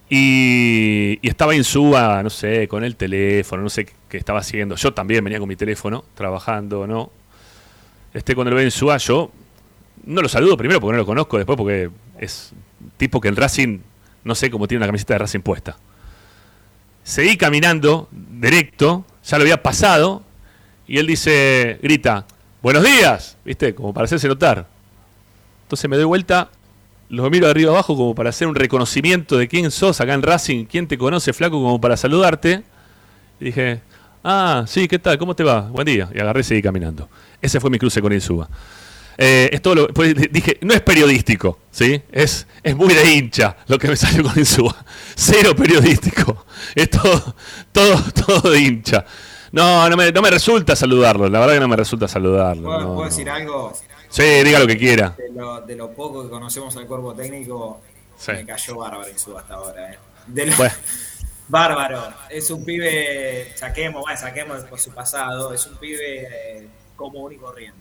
y, y estaba Insúa, no sé, con el teléfono, no sé qué, estaba haciendo. Yo también venía con mi teléfono, trabajando, ¿no? Este, cuando lo veo Insúa, yo no lo saludo primero porque no lo conozco, después porque es tipo que el Racing, no sé cómo tiene una camiseta de Racing puesta. Seguí caminando, directo, ya lo había pasado, y él dice, grita, buenos días, ¿viste? Como para hacerse notar. Entonces me doy vuelta, los miro de arriba abajo como para hacer un reconocimiento de quién sos acá en Racing, quién te conoce, flaco, como para saludarte. Y dije, ah, sí, ¿qué tal? ¿Cómo te va? Buen día. Y agarré y seguí caminando. Ese fue mi cruce con Insúa. Eh, es todo lo- pues, dije, no es periodístico, ¿sí? Es, es muy de hincha lo que me salió con Insúa. [laughs] Cero periodístico. Es todo, todo, todo de hincha. No, no me, no me resulta saludarlo. La verdad que no me resulta saludarlo. ¿Puedo, no, puedo no. decir algo? Sí, diga lo que quiera. De lo, de lo poco que conocemos al cuerpo técnico, Sí. me cayó bárbaro en su hasta ahora. ¿eh? De lo- Bueno. [laughs] Bárbaro. Es un pibe, saquemos, bueno, saquemos por su pasado, es un pibe eh, común y corriente.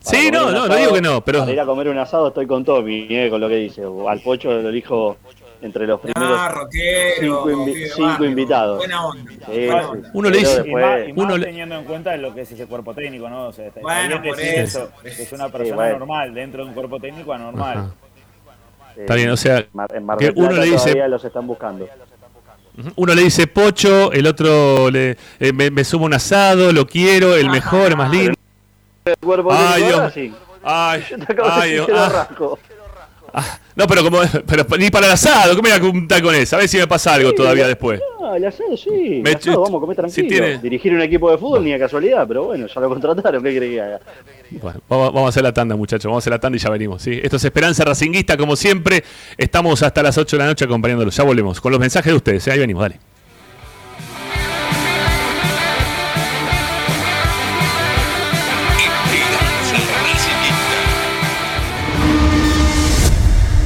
Sí, Para no, no, no asado- digo que no, pero. Para ir a comer un asado estoy con Tommy, eh, con lo que dice. Al Pocho lo elijo entre los primeros Ah, rockero, cinco, invi- pibe cinco barrio, invitados. Buena onda. Sí. Uno le dice- Y más, después- y más uno le- teniendo en cuenta lo que es ese cuerpo técnico, ¿no? O sea, está, está Bueno, bien que por sí, eso. eso, que es una persona bueno. normal, dentro de un cuerpo técnico anormal. Ajá. Está bien, o sea, Mar- en Mar que Plata uno le dice- todavía los están buscando. Uno le dice pocho, el otro le, eh, me, me sumo un asado, lo quiero, el mejor, el más lindo. El cuerpo Ay, Dios. Ay, [laughs] ay, decir Dios, que lo ah. No, pero como [laughs] pero ni para el asado, ¿cómo me voy a juntar con eso? A ver si me pasa algo todavía después. No, el asado sí. Me el asado vamos a comer si tranquilo. tiene- Dirigir un equipo de fútbol ni de casualidad, pero bueno, ya lo contrataron. ¿Qué que haga? Bueno, vamos, vamos a hacer la tanda, muchachos. Vamos a hacer la tanda y ya venimos. ¿sí? Esto es Esperanza Racinguista, como siempre. Estamos hasta las 8 de la noche acompañándolos. Ya volvemos con los mensajes de ustedes. ¿eh? Ahí venimos, dale.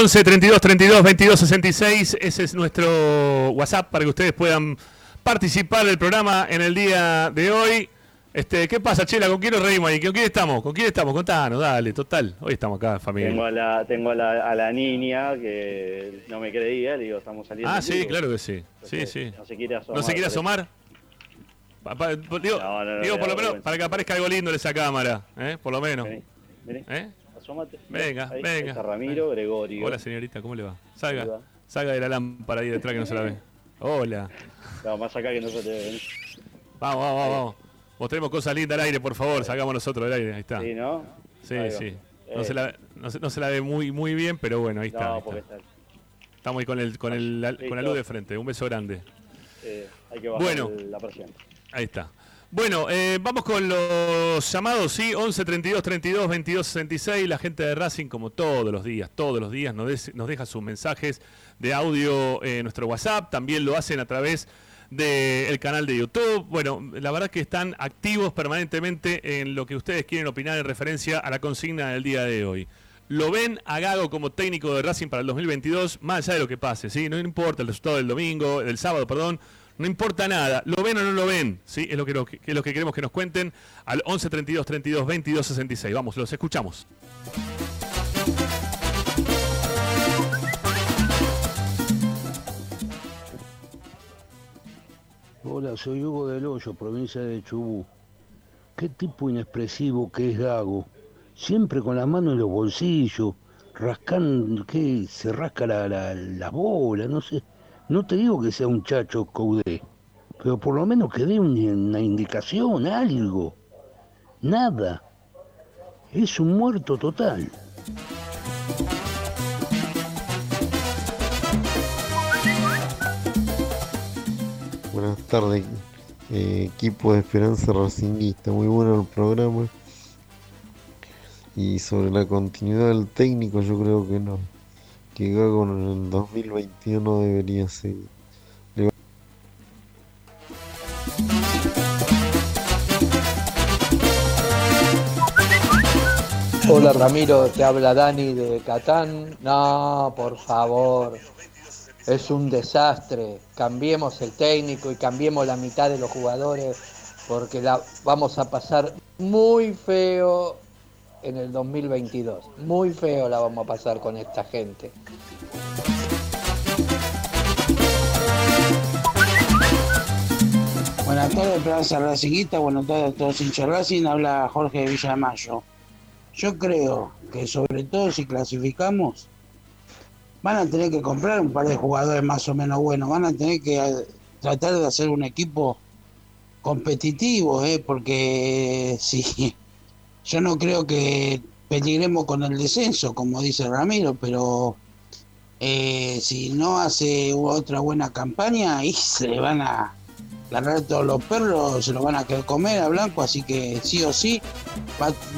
11 32 32 22 66. Ese es nuestro WhatsApp para que ustedes puedan participar del programa en el día de hoy. Este, ¿Qué pasa, Chela? ¿Con quién nos reímos ahí? ¿Con quién estamos? ¿Con quién estamos? Contanos, dale, total. Hoy estamos acá, familia. Tengo a la, tengo a la, a la niña que no me creía, le digo, estamos saliendo. Ah, sí, claro que sí. Sí, sí. No se quiere asomar. ¿No se quiere parece. asomar? Pa- pa- digo, No, no, no, digo por lo menos para que aparezca algo lindo en esa cámara, ¿eh? Por lo menos. Vení, vení. ¿Eh? Asómate. Venga, Ahí venga. está Ramiro Gregorio. Hola, señorita, ¿cómo le va? Salga, salga de la lámpara ahí detrás que no se la ve. Hola. No, más acá que no se te ve. Vamos, vamos, vamos, vamos. Mostremos cosas lindas al aire, por favor. Sacamos nosotros del aire. Ahí está. Sí, ¿no? Sí, Ahí sí. No, Eh. se la, no, se, no se la ve muy, muy bien, pero bueno, ahí está. No, ahí porque está. está. Estamos ahí con, el, con, el, la, con la luz de frente. Un beso grande. eh, hay que bajar Bueno. la presión. Ahí está. Bueno, eh, vamos con los llamados, ¿sí? 11 32 32 22 66. La gente de Racing, como todos los días, todos los días, nos, des- nos deja sus mensajes de audio en nuestro WhatsApp. También lo hacen a través del canal de YouTube. Bueno, la verdad que están activos permanentemente en lo que ustedes quieren opinar en referencia a la consigna del día de hoy. ¿Lo ven a Gago como técnico de Racing para el 2022? Más allá de lo que pase, ¿sí? No importa el resultado del domingo, del sábado, perdón. No importa nada, lo ven o no lo ven, ¿sí? es, lo que, es lo que queremos que nos cuenten al 11 32 32 22 66. Vamos, los escuchamos. Hola, soy Hugo del Hoyo, provincia de Chubú. Qué tipo inexpresivo que es Gago. Siempre con las manos en los bolsillos, rascando, que se rasca la, la bola, no sé. No te digo que sea un chacho coudé, pero por lo menos que dé un- una indicación, algo. Nada. Es un muerto total. Buenas tardes, eh, equipo de Esperanza Racinguista. Muy bueno el programa. Y sobre la continuidad del técnico, yo creo que no. Que Gago en el 2021 no debería seguir. Hola Ramiro, te habla Dani de Catán. No, por favor, es un desastre. Cambiemos el técnico y cambiemos la mitad de los jugadores porque la vamos a pasar muy feo en el 2022. Muy feo la vamos a pasar con esta gente. Buenas tardes, Esperanza Racingista. Buenas tardes a todos hinchas Racing. Habla Jorge Villamayo. Yo creo que sobre todo si clasificamos, van a tener que comprar un par de jugadores más o menos buenos. Van a tener que eh, tratar de hacer un equipo competitivo, ¿eh? porque [laughs] si yo no creo que peligremos con el descenso, como dice Ramiro, pero eh, si no hace otra buena campaña, [laughs] ahí se van a largar todos los perros, se los van a querer comer a Blanco, así que sí o sí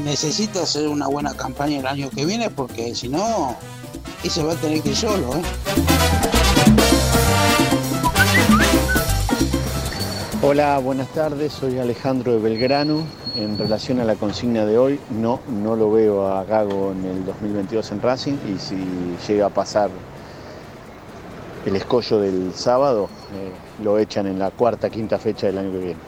necesita hacer una buena campaña el año que viene, porque si no, y se va a tener que ir solo. ¿eh? Hola, buenas tardes, soy Alejandro de Belgrano. En relación a la consigna de hoy, no, no lo veo a Gago en el 2022 en Racing y si llega a pasar el escollo del sábado, eh, lo echan en la cuarta, quinta fecha del año que viene.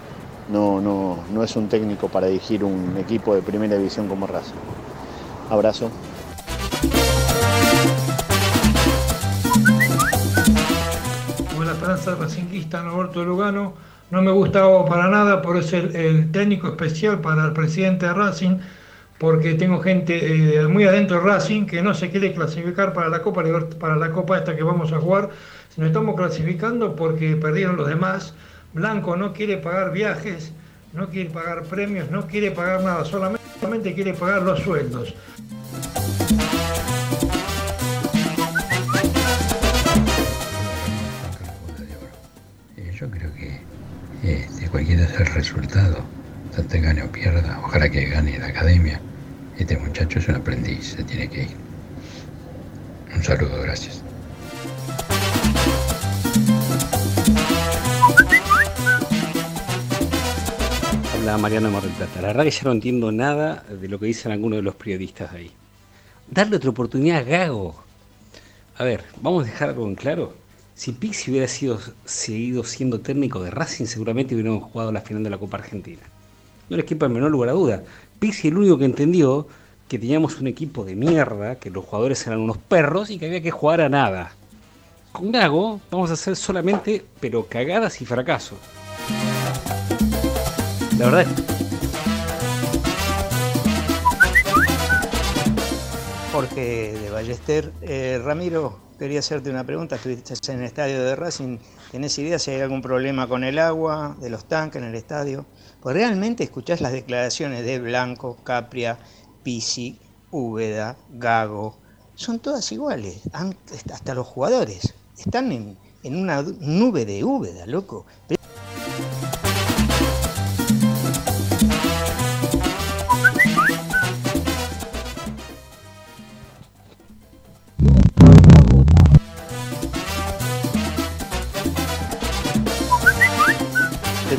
No, no, no es un técnico para dirigir un equipo de primera división como Racing. Abrazo. Hola Esperanza Racinguista, Norberto Lugano. No me gustaba para nada, por eso el, técnico especial para el presidente de Racing, porque tengo gente eh, muy adentro de Racing que no se quiere clasificar para la Copa para la Copa esta que vamos a jugar. Nos estamos clasificando porque perdieron los demás. Blanco no quiere pagar viajes, no quiere pagar premios, no quiere pagar nada, solamente quiere pagar los sueldos. Cualquiera sea el resultado, tanto gane o pierda, ojalá que gane la academia. Este muchacho es un aprendiz, se tiene que ir. Un saludo, gracias. Habla Mariano de Mar Plata. La verdad que ya no entiendo nada de lo que dicen algunos de los periodistas ahí. Darle otra oportunidad a Gago. A ver, vamos a dejar algo en claro. Si Pixi hubiera sido, seguido siendo técnico de Racing, seguramente hubiéramos jugado la final de la Copa Argentina. No les quepa el menor lugar a duda. Pixi el único que entendió que teníamos un equipo de mierda, que los jugadores eran unos perros y que había que jugar a nada. Con Gago vamos a hacer solamente, pero cagadas y fracasos. La verdad Jorge de Ballester. Eh, Ramiro, quería hacerte una pregunta. Estuviste en el estadio de Racing. ¿Tenés idea si hay algún problema con el agua de los tanques en el estadio? Pues realmente escuchás las declaraciones de Blanco, Capria, Pisi, Úbeda, Gago. Son todas iguales. Hasta los jugadores. Están en, en una nube de Úbeda, loco. ¿Qué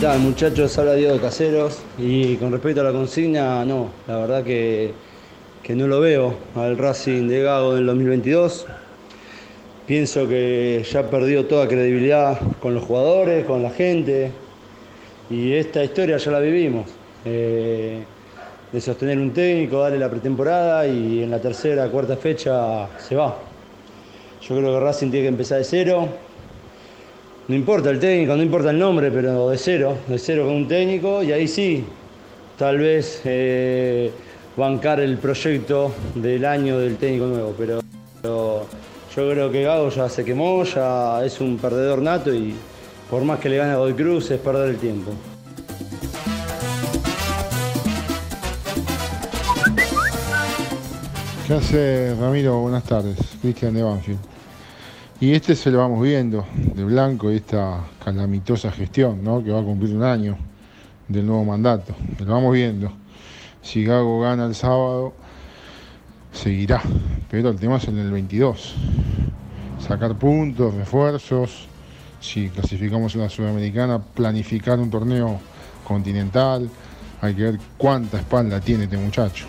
muchachos? Habla Diego de Caseros y con respecto a la consigna, no, la verdad que, que no lo veo al Racing de Gago del 2022. Pienso que ya perdió toda credibilidad con los jugadores, con la gente y esta historia ya la vivimos. eh, de sostener un técnico, darle la pretemporada y en la tercera, cuarta fecha se va. Yo creo que Racing tiene que empezar de cero, no importa el técnico, no importa el nombre, pero de cero, de cero con un técnico y ahí sí, tal vez eh, bancar el proyecto del año del técnico nuevo, pero, yo creo que Gago ya se quemó, ya es un perdedor nato y por más que le gane a Godoy Cruz es perder el tiempo. ¿Qué hace Ramiro? Buenas tardes, Cristian de Banfield. Y este se lo vamos viendo de blanco esta calamitosa gestión, ¿no? Que va a cumplir un año del nuevo mandato. Lo vamos viendo. Si Gago gana el sábado, seguirá. Pero el tema es en el 22. Sacar puntos, refuerzos. Si clasificamos en la Sudamericana, planificar un torneo continental. Hay que ver cuánta espalda tiene este muchacho.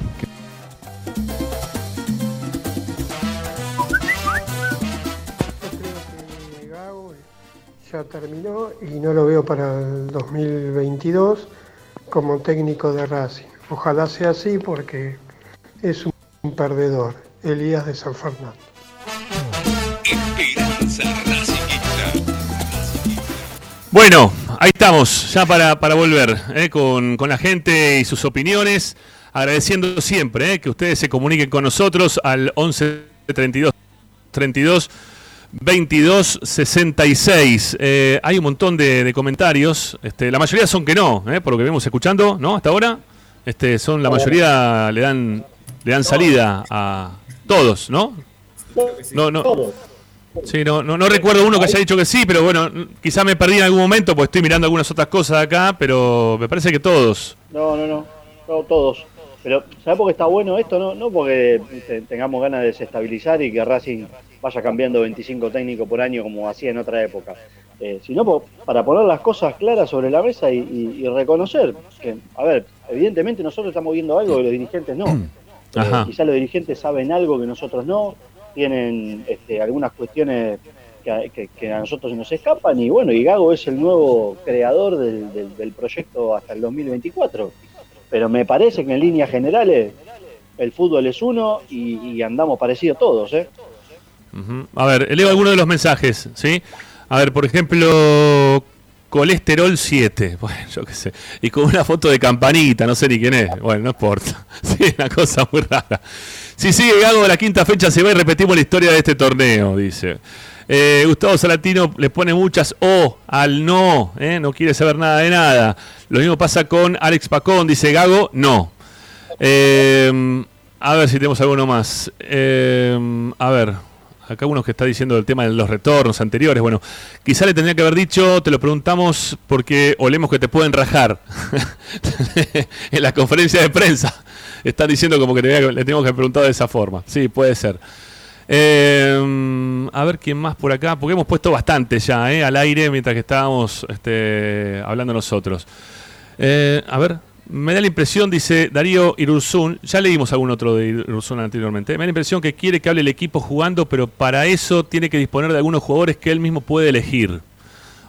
Terminó y no lo veo para el 2022 como técnico de Racing. Ojalá sea así porque es un perdedor, Elías de San Fernando. Bueno, ahí estamos, ya para, para volver eh, con, con la gente y sus opiniones. Agradeciendo siempre eh, que ustedes se comuniquen con nosotros al 11 32 32 2266. Eh, hay un montón de, comentarios. Este, la mayoría son que no, eh, por lo que vemos escuchando, ¿no? Hasta ahora. Este, son la mayoría le dan le dan salida a todos, ¿no? No, no. Sí, no, no, recuerdo uno que haya dicho que sí, pero bueno, quizá me perdí en algún momento porque estoy mirando algunas otras cosas acá, pero me parece que todos. No, no, no, no todos. Pero, ¿sabes por qué está bueno esto? No, no porque te- tengamos ganas de desestabilizar y que Racing vaya cambiando 25 técnicos por año como hacía en otra época, eh, sino po- para poner las cosas claras sobre la mesa y, y- y reconocer que, a ver, evidentemente nosotros estamos viendo algo que los dirigentes no. [clears throat] Eh, Ajá. quizá los dirigentes saben algo que nosotros no, tienen este, algunas cuestiones que a, que- que a nosotros nos escapan y bueno, y Gago es el nuevo creador del, del- del proyecto hasta el 2024. Pero me parece que en líneas generales el fútbol es uno y, y andamos parecidos todos, ¿eh? A ver, leo algunos de los mensajes, ¿sí? A ver, por ejemplo, colesterol 7, [laughs] bueno, yo qué sé, y con una foto de campanita, no sé ni quién es, bueno, no importa, [laughs] sí, una cosa muy rara. Si sigue Gago, la quinta fecha se va y repetimos la historia de este torneo, dice. Eh, Gustavo Salatino le pone muchas O al no, ¿eh? no quiere saber nada de nada. Lo mismo pasa con Alex Pacón, dice Gago, no. Eh, a ver si tenemos alguno más. A ver, acá uno que está diciendo el tema de los retornos anteriores. Bueno, quizá le tendría que haber dicho, te lo preguntamos porque olemos que te pueden rajar. [laughs] en la conferencia de prensa. Están diciendo como que le tengo que haber preguntado de esa forma. Sí, puede ser. Eh, a ver quién más por acá, porque hemos puesto bastante ya eh, al aire mientras que estábamos este, hablando nosotros. Eh, a ver, me da la impresión, dice Darío Irurzun, ya leímos algún otro de Irurzun anteriormente, me da la impresión que quiere que hable el equipo jugando, pero para eso tiene que disponer de algunos jugadores que él mismo puede elegir.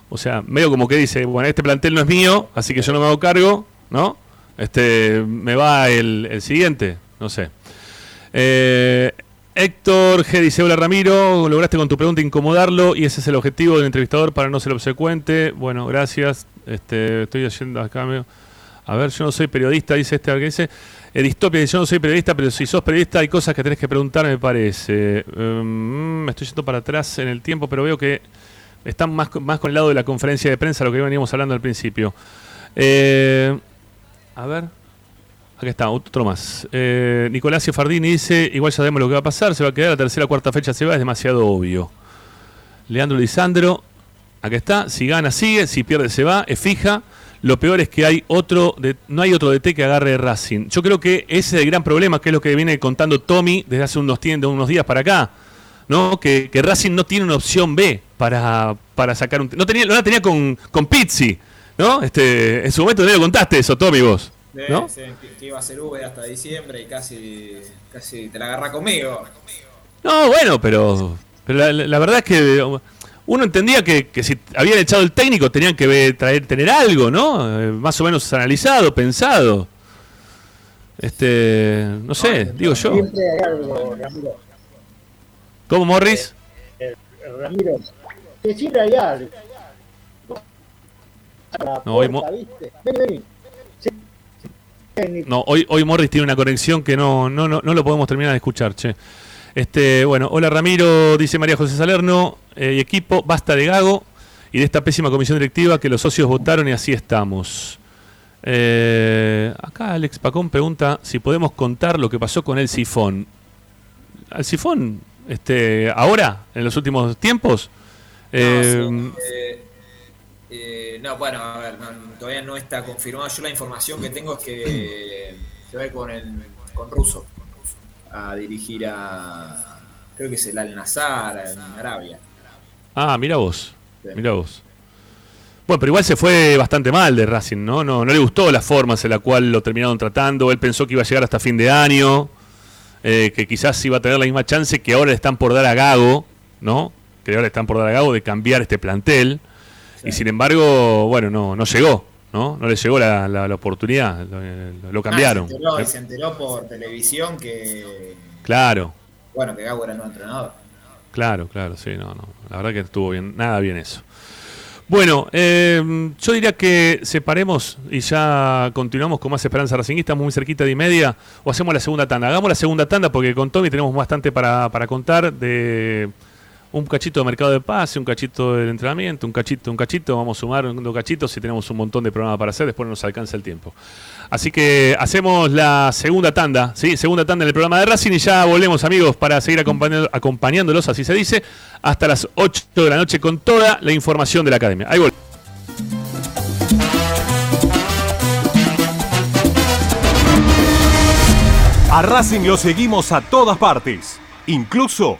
O sea, medio como que dice, bueno, este plantel no es mío, así que yo no me hago cargo, ¿no? Este, me va el, siguiente, no sé. Eh, Héctor G dice, hola Ramiro, lograste con tu pregunta incomodarlo y ese es el objetivo del entrevistador para no ser obsecuente. Bueno, gracias. Este, estoy haciendo acá. medio- A ver, yo no soy periodista, dice este que dice. Eh, Distopia dice, yo no soy periodista, pero si sos periodista hay cosas que tenés que preguntar, me parece. Em, me estoy yendo para atrás en el tiempo, pero veo que están más, con- el lado de la conferencia de prensa, lo que veníamos hablando al principio. Eh, a ver. Acá está, otro más. Eh, Fardini dice, igual sabemos lo que va a pasar, se va a quedar la tercera o cuarta fecha, se va, es demasiado obvio. Leandro Lisandro, acá está, si gana sigue, si pierde se va, es fija. Lo peor es que hay otro, de, no hay otro DT que agarre Racing. Yo creo que ese es el gran problema, que es lo que viene contando Tommy desde hace unos, de unos días para acá. ¿no? Que, que Racing no tiene una opción B para, para sacar un... No, tenía, no la tenía con, con Pizzi, ¿no? Este, en su momento también lo contaste eso, Tommy, vos. ¿no? Sí, que, que iba a ser V hasta diciembre y casi, casi te la agarra conmigo. No, bueno, pero, pero la verdad es que uno entendía que, que si habían echado el técnico tenían que ver- traer, tener algo, ¿no? Eh, más o menos analizado, pensado. Este, no sé, digo yo. Siempre hay algo, Ramiro. ¿Cómo Morris? Eh, Ramiro, que siempre hay algo. No, hoy, no, hoy, hoy Morris tiene una conexión que no, no, no, no lo podemos terminar de escuchar, che. Este, bueno, hola Ramiro, dice María José Salerno, eh, y equipo, basta de Gago y de esta pésima comisión directiva que los socios votaron y así estamos. Eh, acá Alex Pacón pregunta si podemos contar lo que pasó con el sifón. ¿Al sifón? Este, ¿Ahora? ¿En los últimos tiempos? Eh, Eh, eh, no, bueno, a ver, no, todavía no está confirmado. Yo la información que tengo es que se va con, el, con Russo a dirigir a. Creo que es el Al Nazar en Arabia. Ah, mira vos. Mira vos. Bueno, pero igual se fue bastante mal de Racing, ¿no? No, no le gustó las formas en la cual lo terminaron tratando. Él pensó que iba a llegar hasta fin de año, eh, que quizás iba a tener la misma chance que ahora le están por dar a Gago, ¿no? Que ahora le están por dar a Gago de cambiar este plantel. Y sin embargo, bueno, no, no llegó, ¿no? No le llegó la, la- la oportunidad, lo, lo cambiaron. Ah, se, enteró, y se enteró por televisión que. Claro, Bueno, que Gago era el nuevo entrenador. Claro, claro, sí, no, no. La verdad que estuvo bien, nada bien eso. Bueno, eh, yo diría que separemos y ya continuamos con más Esperanza Racinguista, muy cerquita de y media, o hacemos la segunda tanda. Hagamos la segunda tanda porque con Tommy tenemos bastante para, para contar de un cachito de mercado de pase, un cachito del entrenamiento, un cachito, un cachito, vamos a sumar dos cachitos y tenemos un montón de programas para hacer, después no nos alcanza el tiempo. Así que hacemos la segunda tanda, ¿sí? Segunda tanda en el programa de Racing y ya volvemos, amigos, para seguir acompañándolos, así se dice, hasta las 8 de la noche con toda la información de la academia. Ahí volvemos. A Racing lo seguimos a todas partes, incluso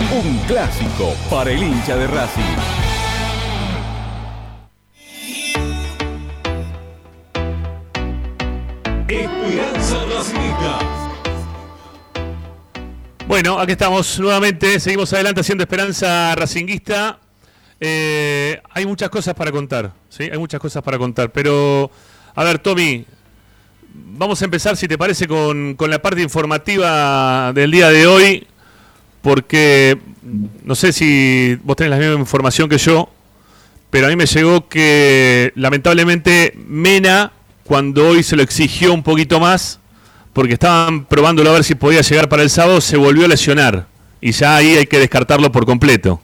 Un clásico para el hincha de Racing. Esperanza Racingista. Bueno, aquí estamos nuevamente, seguimos adelante haciendo Esperanza Racinguista. Eh, hay muchas cosas para contar, ¿sí? Hay muchas cosas para contar, pero a ver, Tommy, vamos a empezar, si te parece, con, con la parte informativa del día de hoy, porque no sé si vos tenés la misma información que yo, pero a mí me llegó que lamentablemente Mena, cuando hoy se lo exigió un poquito más, porque estaban probándolo a ver si podía llegar para el sábado, se volvió a lesionar. Y ya ahí hay que descartarlo por completo.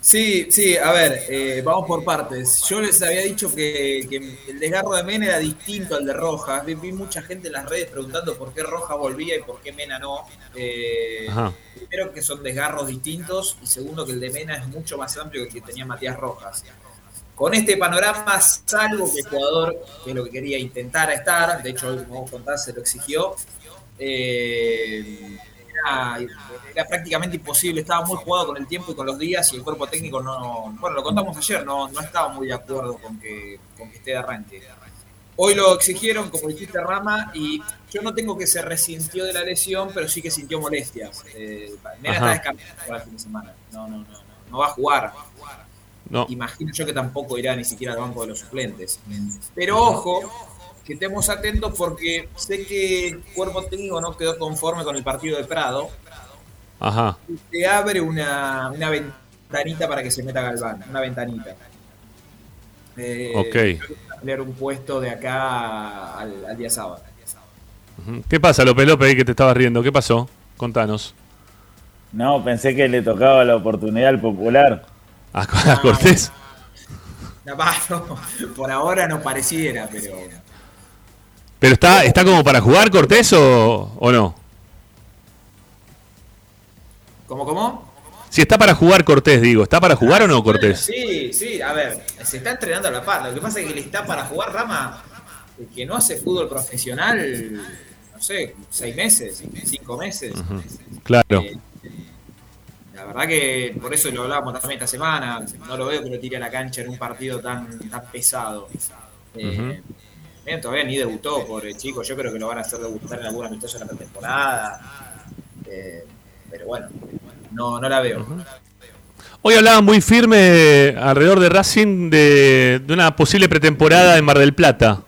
Sí, sí, a ver, eh, vamos por partes. Yo les había dicho que, que el desgarro de Mena era distinto al de Rojas. Vi, vi mucha gente en las redes preguntando por qué Rojas volvía y por qué Mena no. Eh, primero que son desgarros distintos y segundo que el de Mena es mucho más amplio que el que tenía Matías Rojas. Con este panorama, salvo que el jugador, que es lo que quería intentar estar, de hecho, como vos contás, se lo exigió, eh, era, era prácticamente imposible, estaba muy jugado con el tiempo y con los días y el cuerpo técnico no, bueno, lo contamos ayer, no, no estaba muy de acuerdo con que, con que esté de arranque. Hoy lo exigieron, como dijiste Rama, y yo no tengo que se resintió de la lesión, pero sí que sintió molestias. Eh, Mena está descansado para el fin de semana, no, no, no, no, no va a jugar. No. Imagino yo que tampoco irá ni siquiera al banco de los suplentes. Pero ojo, que estemos atentos porque sé que el cuerpo técnico no quedó conforme con el partido de Prado. Ajá. Te abre una, una ventanita para que se meta Galván, una ventanita. Eh, Ok. Pelear un puesto de acá al, al día sábado. ¿Qué pasa, López López, que te estabas riendo? ¿Qué pasó? Contanos. No, pensé que le tocaba la oportunidad al popular. ¿A, a Cortés? [laughs] No, va, no, por ahora no pareciera, pero ¿Pero está, está como para jugar Cortés o, o no? ¿Cómo, cómo? Si está para jugar Cortés, digo. ¿Está para jugar o no Cortés? Sí, sí, a ver, se está entrenando a la par. Lo que pasa es que le está para jugar Rama, el que no hace fútbol profesional, no sé, seis meses, cinco meses. Claro. Eh, La verdad que por eso lo hablábamos también esta semana. No lo veo que lo tire a la cancha en un partido tan, tan pesado. Eh, bien, todavía ni debutó, pobre chico. Yo creo que lo van a hacer debutar en alguna amistosa en la pretemporada. Eh, pero bueno, no, no la veo. Hoy hablaban muy firme alrededor de Racing de, de una posible pretemporada en Mar del Plata.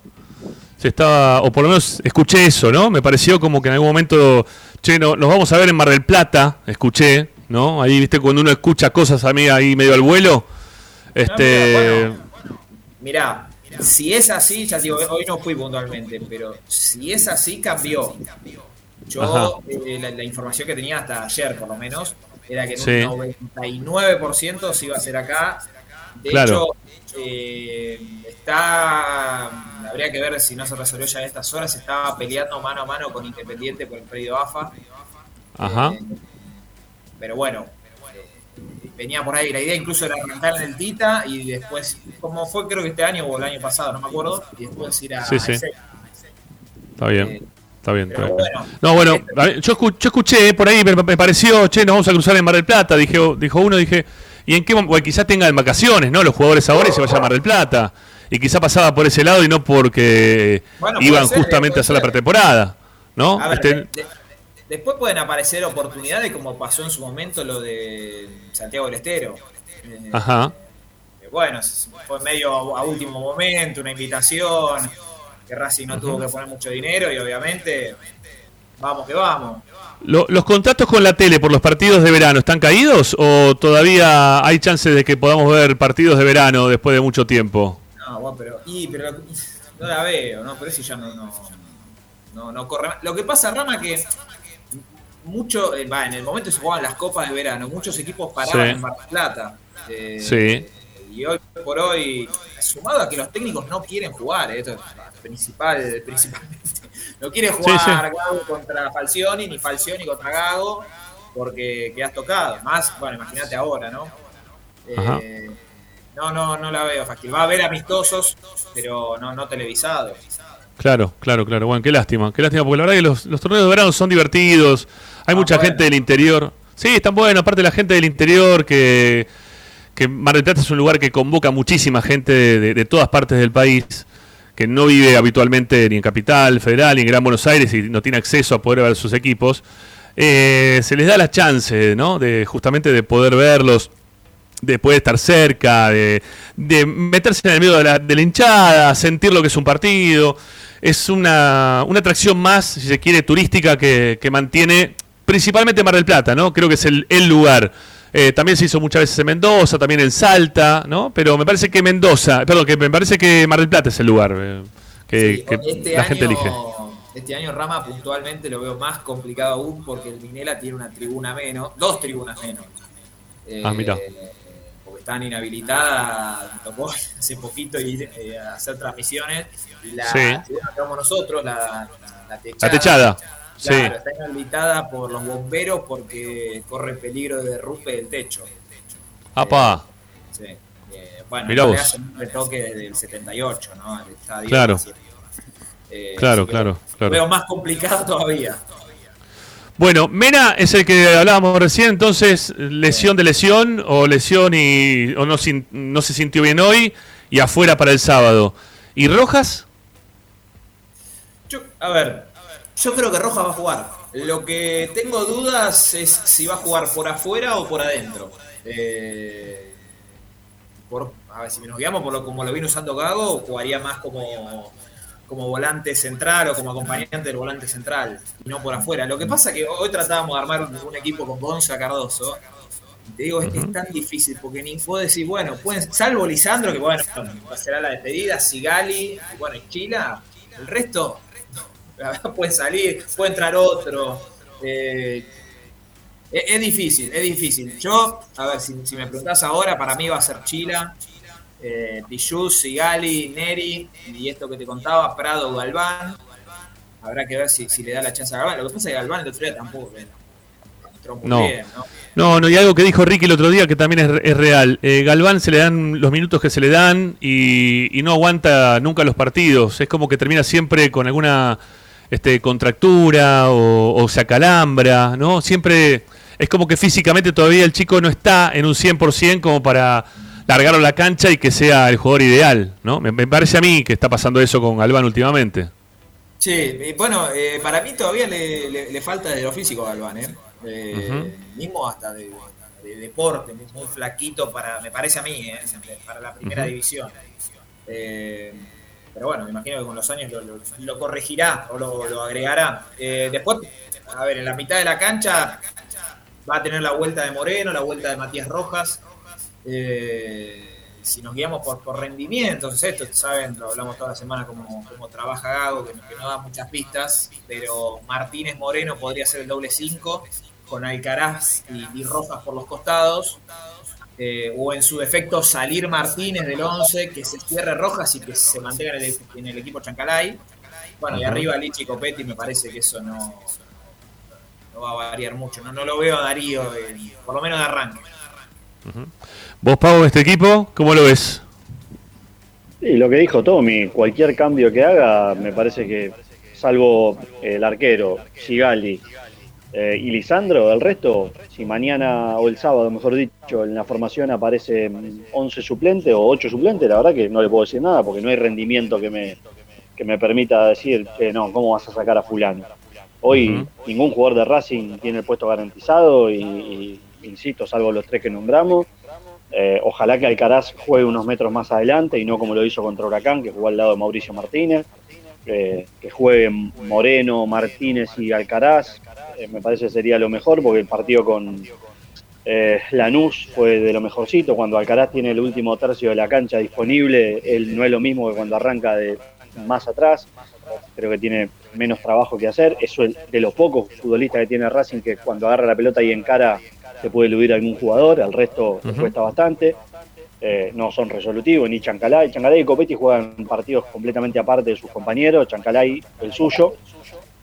se estaba, o por lo menos escuché eso, ¿no? Me pareció como que en algún momento, che, no, nos vamos a ver en Mar del Plata, escuché, ¿no? Ahí, viste, cuando uno escucha cosas a mí ahí medio al vuelo. Este. Mirá, si es así, ya digo, hoy no fui puntualmente, pero si es así, cambió. Yo, eh, la, la información que tenía hasta ayer, por lo menos, era que en Sí. un 99% se iba a hacer acá. De Claro. hecho, eh, está. Habría que ver si no se resolvió ya en estas horas. Estaba peleando mano a mano con Independiente por el predio AFA. Ajá. Pero bueno, eh, venía por ahí. La idea incluso era arrancar en el Tita y después, como fue creo que este año o el año pasado, no me acuerdo, y después ir a. Sí, sí. ese. Está bien. Está bien, está bien. bueno. No, bueno, yo, escu- yo escuché eh, por ahí, me, me pareció, che, nos vamos a cruzar en Mar del Plata, dije, dijo uno, dije, ¿y en qué momento? Quizás tengan vacaciones, ¿no? Los jugadores ahora y se vayan a Mar del Plata. Y quizá pasaba por ese lado y no porque Bueno, iban ser, justamente a hacer la pretemporada, ¿no? A ver, Este, de- de- después pueden aparecer oportunidades como pasó en su momento lo de Santiago del Estero. Eh, Ajá. eh, bueno, fue medio a, último momento, una invitación, que Racing no tuvo que poner mucho dinero y obviamente, vamos que vamos. Lo- ¿Los contratos con la tele por los partidos de verano están caídos o todavía hay chances de que podamos ver partidos de verano después de mucho tiempo? No, bueno, pero, y, pero no la veo, ¿no? Pero eso ya no, no, no, no corre más. Lo que pasa, Rama, que mucho, eh, va, en el momento se jugaban las copas de verano, muchos equipos paraban Sí. en Mar del Plata. eh, Sí. Y hoy por hoy, sumado a que los técnicos no quieren jugar, eh, esto es principal, [laughs] principalmente, no quiere jugar Sí. Gago contra Falcioni, ni Falcioni contra Gago, porque quedas tocado. Más, bueno, imagínate ahora, ¿no? Eh, no, no, no la veo fácil. Va a haber amistosos, pero no, no televisados. Claro, claro, claro. Bueno, qué lástima, qué lástima, porque la verdad que los, los torneos de verano son divertidos. Hay mucha gente del interior. Sí, están buenos, aparte la gente del interior que, que Mar del Plata es un lugar que convoca muchísima gente de, de- de todas partes del país, que no vive habitualmente ni en Capital Federal ni en Gran Buenos Aires y no tiene acceso a poder ver sus equipos. Eh, se les da la chance, ¿no? De justamente de poder verlos de poder estar cerca, de, de meterse en el medio de la, de la hinchada, sentir lo que es un partido. Es una, una atracción más, si se quiere, turística que, que mantiene principalmente Mar del Plata, ¿no? Creo que es el, el lugar. Eh, también se hizo muchas veces en Mendoza, también en Salta, ¿no? Pero me parece que Mendoza, perdón, que me parece que Mar del Plata es el lugar eh, que, que Este la gente año, elige. este año Rama puntualmente lo veo más complicado aún porque el Minela tiene una tribuna menos, dos tribunas menos. Eh, Ah, mira. Porque están inhabilitadas, tocó hace poquito ir eh, a hacer transmisiones. Y la Sí. que nosotros, la, la techada. La techada, sí. Claro, está inhabilitada por los bomberos porque corre peligro de derrumbe del techo. Apa, Sí. Eh, bueno, Mirá vos. un retoque desde el 78, ¿no? Al estadio. Claro. Eh, Claro, claro, claro. veo más complicado todavía. Bueno, Mena es el que hablábamos recién, entonces, lesión de lesión, o lesión y o no, se sintió bien hoy, y afuera para el sábado. ¿Y Rojas? Yo, a ver, yo creo que Rojas va a jugar. Lo que tengo dudas es si va a jugar por afuera o por adentro. Eh, por, a ver, si nos guiamos por lo como lo vino usando Gago, jugaría más como, como volante central o como acompañante del volante central, y no por afuera. Lo que pasa es que hoy tratábamos de armar un, un equipo con Gonza Cardoso. Te digo, es, es tan difícil porque ni puedo decir, bueno, pueden, salvo Lisandro, que bueno, será la despedida, Sigali, bueno, y Chila, el resto [laughs] puede salir, puede entrar otro. eh, es, es difícil, es difícil. Yo, a ver, si, si me preguntás ahora, para mí va a ser Chila, eh, Sigali, Neri, y esto que te contaba, Prado, Galván. Habrá que ver si, si le da la chance a Galván. Lo que pasa es que Galván el otro día tampoco eh, entró muy No. bien, ¿no? No, no, y algo que dijo Ricky el otro día que también es, es real. Eh, Galván se le dan los minutos que se le dan y, y no aguanta nunca los partidos. Es como que termina siempre con alguna este, contractura o, o se acalambra, ¿no? Siempre es como que físicamente todavía el chico no está en un 100% como para largarlo a la cancha y que sea el jugador ideal, ¿no? Me, me parece a mí que está pasando eso con Galván últimamente. Sí, bueno, eh, para mí todavía le, le- le falta de lo físico a Galván, ¿eh? Eh. Mismo hasta de, de deporte, muy, muy flaquito para, me parece a mí, ¿eh? para la primera división. Eh, pero bueno, me imagino que con los años lo, corregirá o lo, agregará. Eh, después, a ver, en la mitad de la cancha va a tener la vuelta de Moreno, la vuelta de Matías Rojas. Eh, si nos guiamos por, por rendimientos, esto, saben, lo hablamos toda la semana como, como trabaja Gago, que, no- que da muchas pistas, pero Martínez Moreno podría ser el doble 5, con Alcaraz y Rojas por los costados. Eh, o en su defecto salir Martínez del 11, que se cierre Rojas y que se mantenga en el, en el equipo Chancalay. Bueno, y arriba Lichi y Copetti me parece que eso no, no va a variar mucho. No, no lo veo a Darío, por lo menos de arranque. ¿Vos, Pau, este equipo, cómo lo ves? Sí, lo que dijo Tommy, cualquier cambio que haga, me parece que, salvo el arquero, Sigali eh, y Lisandro, el resto, si mañana o el sábado, mejor dicho, en la formación aparece 11 suplentes o 8 suplentes, la verdad que no le puedo decir nada porque no hay rendimiento que me, que me permita decir que no, ¿cómo vas a sacar a fulano? Hoy ningún jugador de Racing tiene el puesto garantizado y, y, insisto, salvo los tres que nombramos. Eh, ojalá que Alcaraz juegue unos metros más adelante y no como lo hizo contra Huracán, que jugó al lado de Mauricio Martínez. Eh, que jueguen Moreno, Martínez y Alcaraz. Eh, me parece que sería lo mejor porque el partido con eh, Lanús fue de lo mejorcito. Cuando Alcaraz tiene el último tercio de la cancha disponible, él no es lo mismo que cuando arranca de más atrás. Creo que tiene menos trabajo que hacer. Eso es de los pocos futbolistas que tiene Racing que cuando agarra la pelota y encara se puede eludir a algún jugador, al resto le Ujú. cuesta bastante. Eh, no son resolutivos, ni Chancalay. Chancalay y Copetti juegan partidos completamente aparte de sus compañeros. Chancalay el suyo,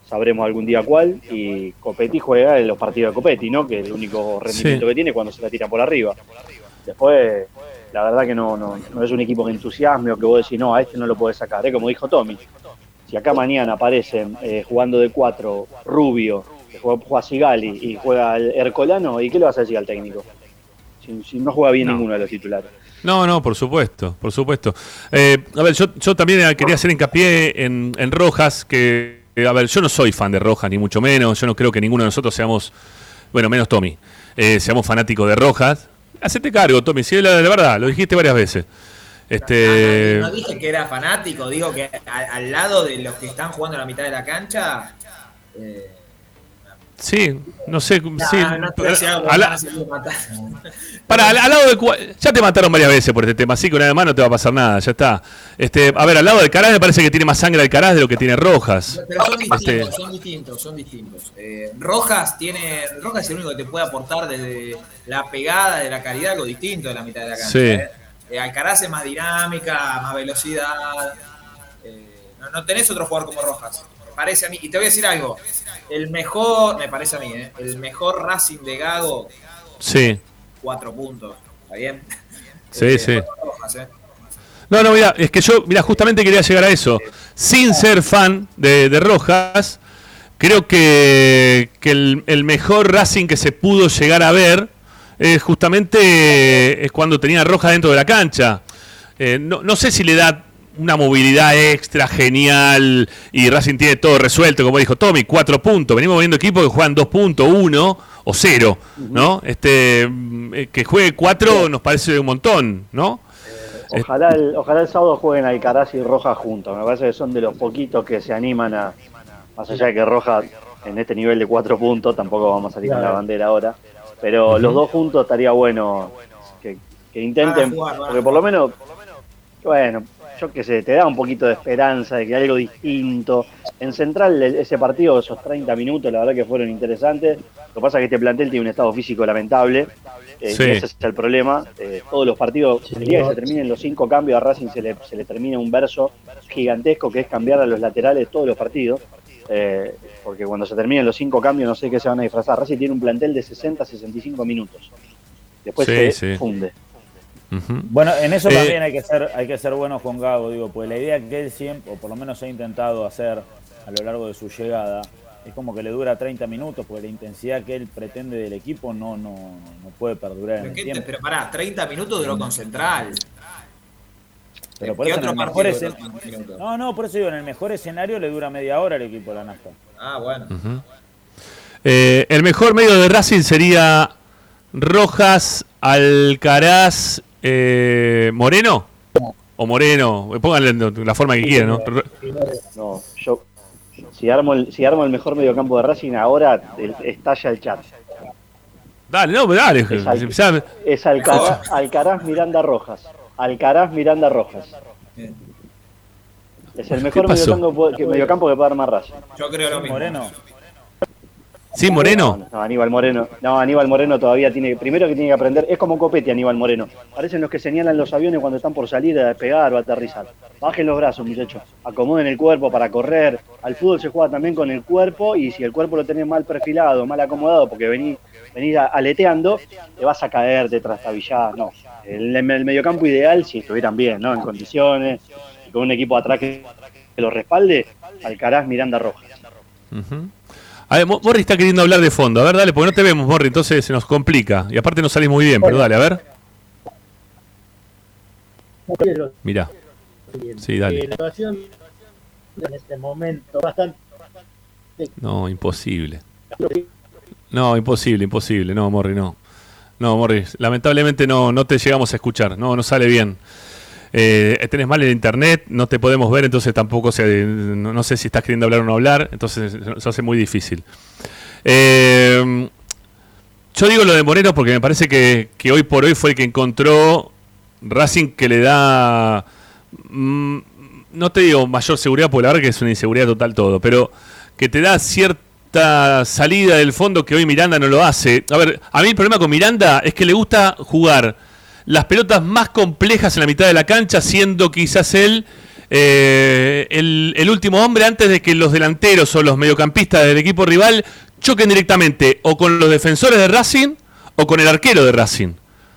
sabremos algún día cuál. Y Copetti juega en los partidos de Copetti, ¿no? Que el único rendimiento Sí. que tiene es cuando se la tira por arriba. Después, la verdad que no, no, no es un equipo que entusiasme o que vos decís, no, a este no lo podés sacar. Es como dijo Tommy. Si acá mañana aparecen eh, jugando de cuatro Rubio, que juega, juega Sigali y juega el Ercolano, ¿y qué le vas a decir al técnico? Si, si no juega bien No. ninguno de los titulares. No, no, por supuesto, por supuesto. Eh, a ver, yo, yo también eh, quería hacer hincapié en, en Rojas, que, eh, a ver, yo no soy fan de Rojas, ni mucho menos, yo no creo que ninguno de nosotros seamos, bueno, menos Tommy, eh, seamos fanáticos de Rojas. Hacete cargo, Tommy, si es la, verdad, lo dijiste varias veces. Este, No dije que era fanático, digo que a- al lado de los que están jugando en la mitad de la cancha. eh, sí, no sé, no, sí, no a la-. Para, al, al lado de ya te mataron varias veces por este tema, así que una vez más no te va a pasar nada, ya está. Este, a ver, al lado de Caraz me parece que tiene más sangre Alcaraz de lo que tiene Rojas. Pero son distintos, Este, son distintos, son distintos. Eh, Rojas tiene, Rojas es el único que te puede aportar desde la pegada de la calidad algo distinto de la mitad de la cancha. Sí. ¿eh? Eh, Alcaraz es más dinámica, más velocidad. Eh, no, no tenés otro jugador como Rojas. Me parece a mí. Y te voy a decir algo. El mejor, me parece a mí, ¿eh? el mejor Racing de Gago, sí, cuatro puntos. ¿Está bien? sí, Eh, sí. Rojas, ¿eh? No, no, mira, es que yo, mira, justamente quería llegar a eso. Sin ser fan de, de Rojas, creo que, que el, el mejor Racing que se pudo llegar a ver eh, justamente es cuando tenía Rojas dentro de la cancha. Eh, no, no sé si le da una movilidad extra genial y Racing tiene todo resuelto, como dijo Tommy, cuatro puntos. Venimos viendo equipos que juegan dos puntos, uno o cero, ¿no? Este, mm, eh, que juegue cuatro nos parece un montón, ¿no? Ojalá el, ojalá el sábado jueguen Alcaraz y Rojas juntos. Me parece que son de los poquitos que se animan a. Más allá de que Rojas en este nivel de cuatro puntos, tampoco vamos a salir con la bandera ahora. Pero los dos juntos estaría bueno que, que intenten. Jugar, porque por lo menos, bueno, yo qué sé, te da un poquito de esperanza de que algo distinto. En Central, ese partido, esos 30 minutos, la verdad que fueron interesantes. Lo que pasa es que este plantel tiene un estado físico lamentable. eh, Sí. y ese es el problema. Eh, todos los partidos, el día que se terminen los cinco cambios, a Racing se le, se le termina un verso gigantesco que es cambiar a los laterales todos los partidos. Eh, porque cuando se terminen los cinco cambios, no sé qué se van a disfrazar. Racing tiene un plantel de 60 a 65 minutos. Después Sí, se sí. funde. Bueno, en eso Eh, también hay que ser hay que ser buenos con Gago, digo, pues la idea que él siempre, o por lo menos ha intentado hacer a lo largo de su llegada, es como que le dura 30 minutos, porque la intensidad que él pretende del equipo no no, no puede perdurar en Pero, el qué te- tiempo. pero pará, 30 minutos duró con Central. Pero por ¿Qué eso en otro el mejor partido escen- duró 30 minutos? No, no, por eso digo, en el mejor escenario le dura media hora el equipo de la Nasta. Ah, bueno. Eh, el mejor medio de Racing sería Rojas, Alcaraz, eh, Moreno. o Moreno, pónganle la forma que quieran, ¿no? No, yo. Si armo, el, si armo el mejor mediocampo de Racing, ahora el- estalla el chat. Dale, no, dale. Es, Al- es Alcaraz, Alcaraz Miranda Rojas. Alcaraz Miranda Rojas. Es el mejor mediocampo que, mediocampo que puede armar Racing. Yo creo lo mismo. Moreno. ¿Sí, Moreno? No, Aníbal Moreno. No, Aníbal Moreno todavía tiene. Primero que tiene que aprender. Es como copete, Aníbal Moreno. Parecen los que señalan los aviones cuando están por salir a despegar o a aterrizar. Bajen los brazos, muchachos. Acomoden el cuerpo para correr. Al fútbol se juega también con el cuerpo. Y si el cuerpo lo tenés mal perfilado, mal acomodado, porque venís, venís aleteando, te vas a caer, te trastabillás. No. El, el mediocampo ideal, si estuvieran bien, ¿no? En condiciones. Y con un equipo atrás que, lo respalde, Alcaraz Miranda Rojas. Ujú. A ver, Mo- Morri está queriendo hablar de fondo. A ver, dale, porque no te vemos, Morri, entonces se nos complica. Y aparte no salís muy bien, pero dale, a ver. Mirá. Sí, Eh, dale. La situación en este momento bastante No, imposible. No, imposible, imposible. No, Morri, no. No, Morri, lamentablemente no, no te llegamos a escuchar. No, no sale bien. Eh, tenés mal el internet, no te podemos ver, entonces tampoco sé, no, sé si estás queriendo hablar o no hablar, entonces se hace muy difícil. Eh, yo digo lo de Moreno porque me parece que, que hoy por hoy fue el que encontró Racing que le da, mm, no te digo mayor seguridad, porque la verdad que es una inseguridad total todo, pero que te da cierta salida del fondo que hoy Miranda no lo hace. A ver, a mí el problema con Miranda es que le gusta jugar las pelotas más complejas en la mitad de la cancha, siendo quizás él eh, el, el último hombre antes de que los delanteros o los mediocampistas del equipo rival choquen directamente o con los defensores de Racing o con el arquero de Racing.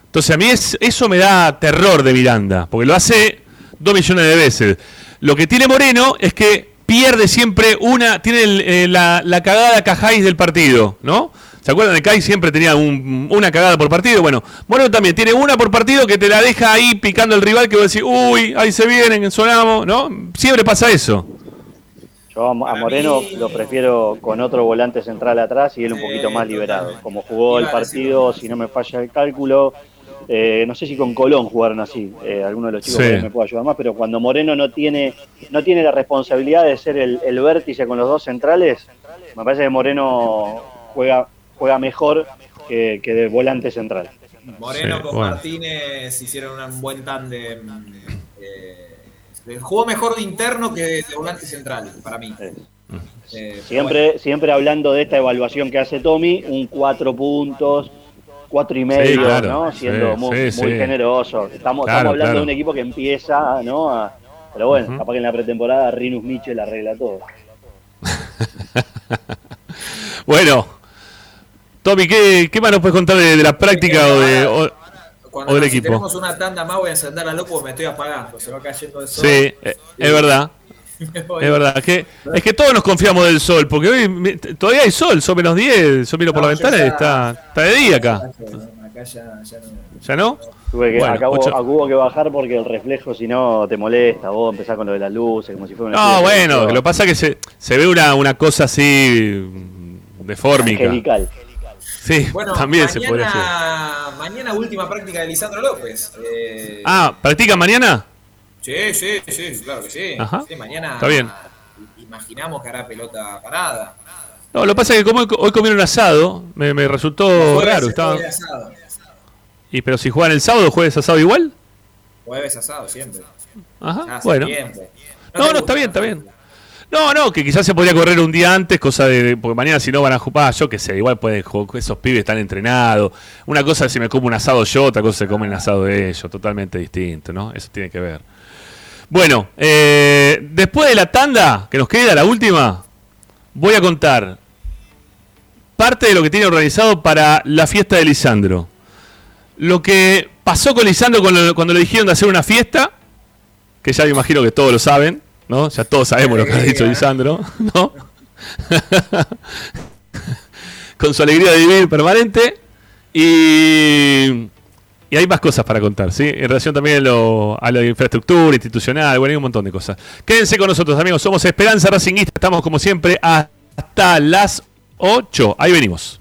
Entonces a mí es, eso me da terror de Miranda, porque lo hace dos millones de veces. Lo que tiene Moreno es que pierde siempre una, tiene el- eh, la, la cagada Cajáis del partido, ¿no? ¿Se acuerdan de Kai siempre tenía un- una cagada por partido? Bueno, Moreno también tiene una por partido que te la deja ahí picando el rival que vos decís, uy, ahí se vienen, sonamos, ¿no? Siempre pasa eso. Yo a, a Moreno lo prefiero con otro volante central atrás y él un poquito más liberado. Como jugó el partido, si no me falla el cálculo, eh, no sé si con Colón jugaron así, eh, alguno de los chicos Sí. ahí me puede ayudar más, pero cuando Moreno no tiene, no tiene la responsabilidad de ser el, el vértice con los dos centrales, me parece que Moreno juega, juega mejor que, que de volante central. Moreno Sí, con bueno. Martínez hicieron un buen tándem. eh, jugó mejor de interno que de volante central, para mí. Eh, Siempre, siempre hablando de esta evaluación que hace Tommy, un cuatro puntos, cuatro y medio, Sí, claro. ¿no? Siendo Sí, muy, sí, muy sí. generoso. Estamos, Claro, estamos hablando claro. de un equipo que empieza, ¿no? A- pero bueno, capaz que en la pretemporada Rinus Michel arregla todo. [laughs] Bueno, Tommy, ¿qué, qué más nos puedes contar de, de la práctica o, de, o- Cuando o del si equipo? tenemos una tanda más, voy a encender la luz porque me estoy apagando. Se va cayendo el sol. Sí, eh, es verdad. [laughs] Es verdad, es que, es que todos nos confiamos del sol, porque hoy todavía hay sol, son menos 10, yo miro por No, la ya ventana y está. está, de día acá. Acá ya, ya no. ¿Ya no? Tuve que, Bueno, acá hubo- ocho- acá hubo que bajar porque el reflejo, si no, te molesta. Vos empezás con lo de las luces, como si fuera una. No, bueno, lo que pasa es que se, se ve una, una cosa así mm, deformica. Angelical. Sí, Bueno, también se podría hacer. mañana, última práctica de Lisandro López. Eh, Ah, ¿practican mañana? Sí, sí, sí, claro que sí. Ajá. Sí, mañana Está bien. imaginamos que hará pelota parada. No, lo que pasa es que como hoy, comieron asado, me, me resultó raro. Estaba... asado. ¿Y pero si juegan el sábado, jueves asado igual? Jueves asado siempre. Ajá, hace bueno. tiempo. No, no, está bien, está bien. No, no, que quizás se podría correr un día antes, cosa de. Porque mañana si no van a jugar, yo qué sé, igual pueden jugar, esos pibes están entrenados. Una cosa es si me como un asado yo, otra cosa si comen el asado de ellos, totalmente distinto, ¿no? Eso tiene que ver. Bueno, eh, después de la tanda que nos queda, la última, voy a contar parte de lo que tiene organizado para la fiesta de Lisandro. Lo que pasó con Lisandro cuando, cuando le dijeron de hacer una fiesta, que ya me imagino que todos lo saben, ¿no? Ya todos sabemos lo que ha dicho Lisandro, ¿no? [laughs] Con su alegría de vivir permanente. Y, y hay más cosas para contar, ¿sí? En relación también a, lo- a la infraestructura institucional, bueno, hay un montón de cosas. Quédense con nosotros, amigos. Somos Esperanza Racingista. Estamos, como siempre, hasta las 8. Ahí venimos.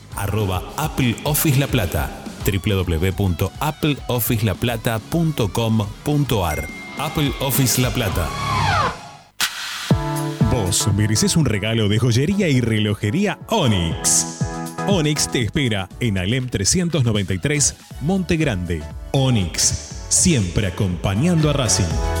arroba Apple Office La Plata, www.appleofficelaplata.com.ar. Apple Office La Plata. Vos mereces un regalo de joyería y relojería Onyx. Onyx te espera en Alem 393, Monte Grande. Onyx, siempre acompañando a Racing.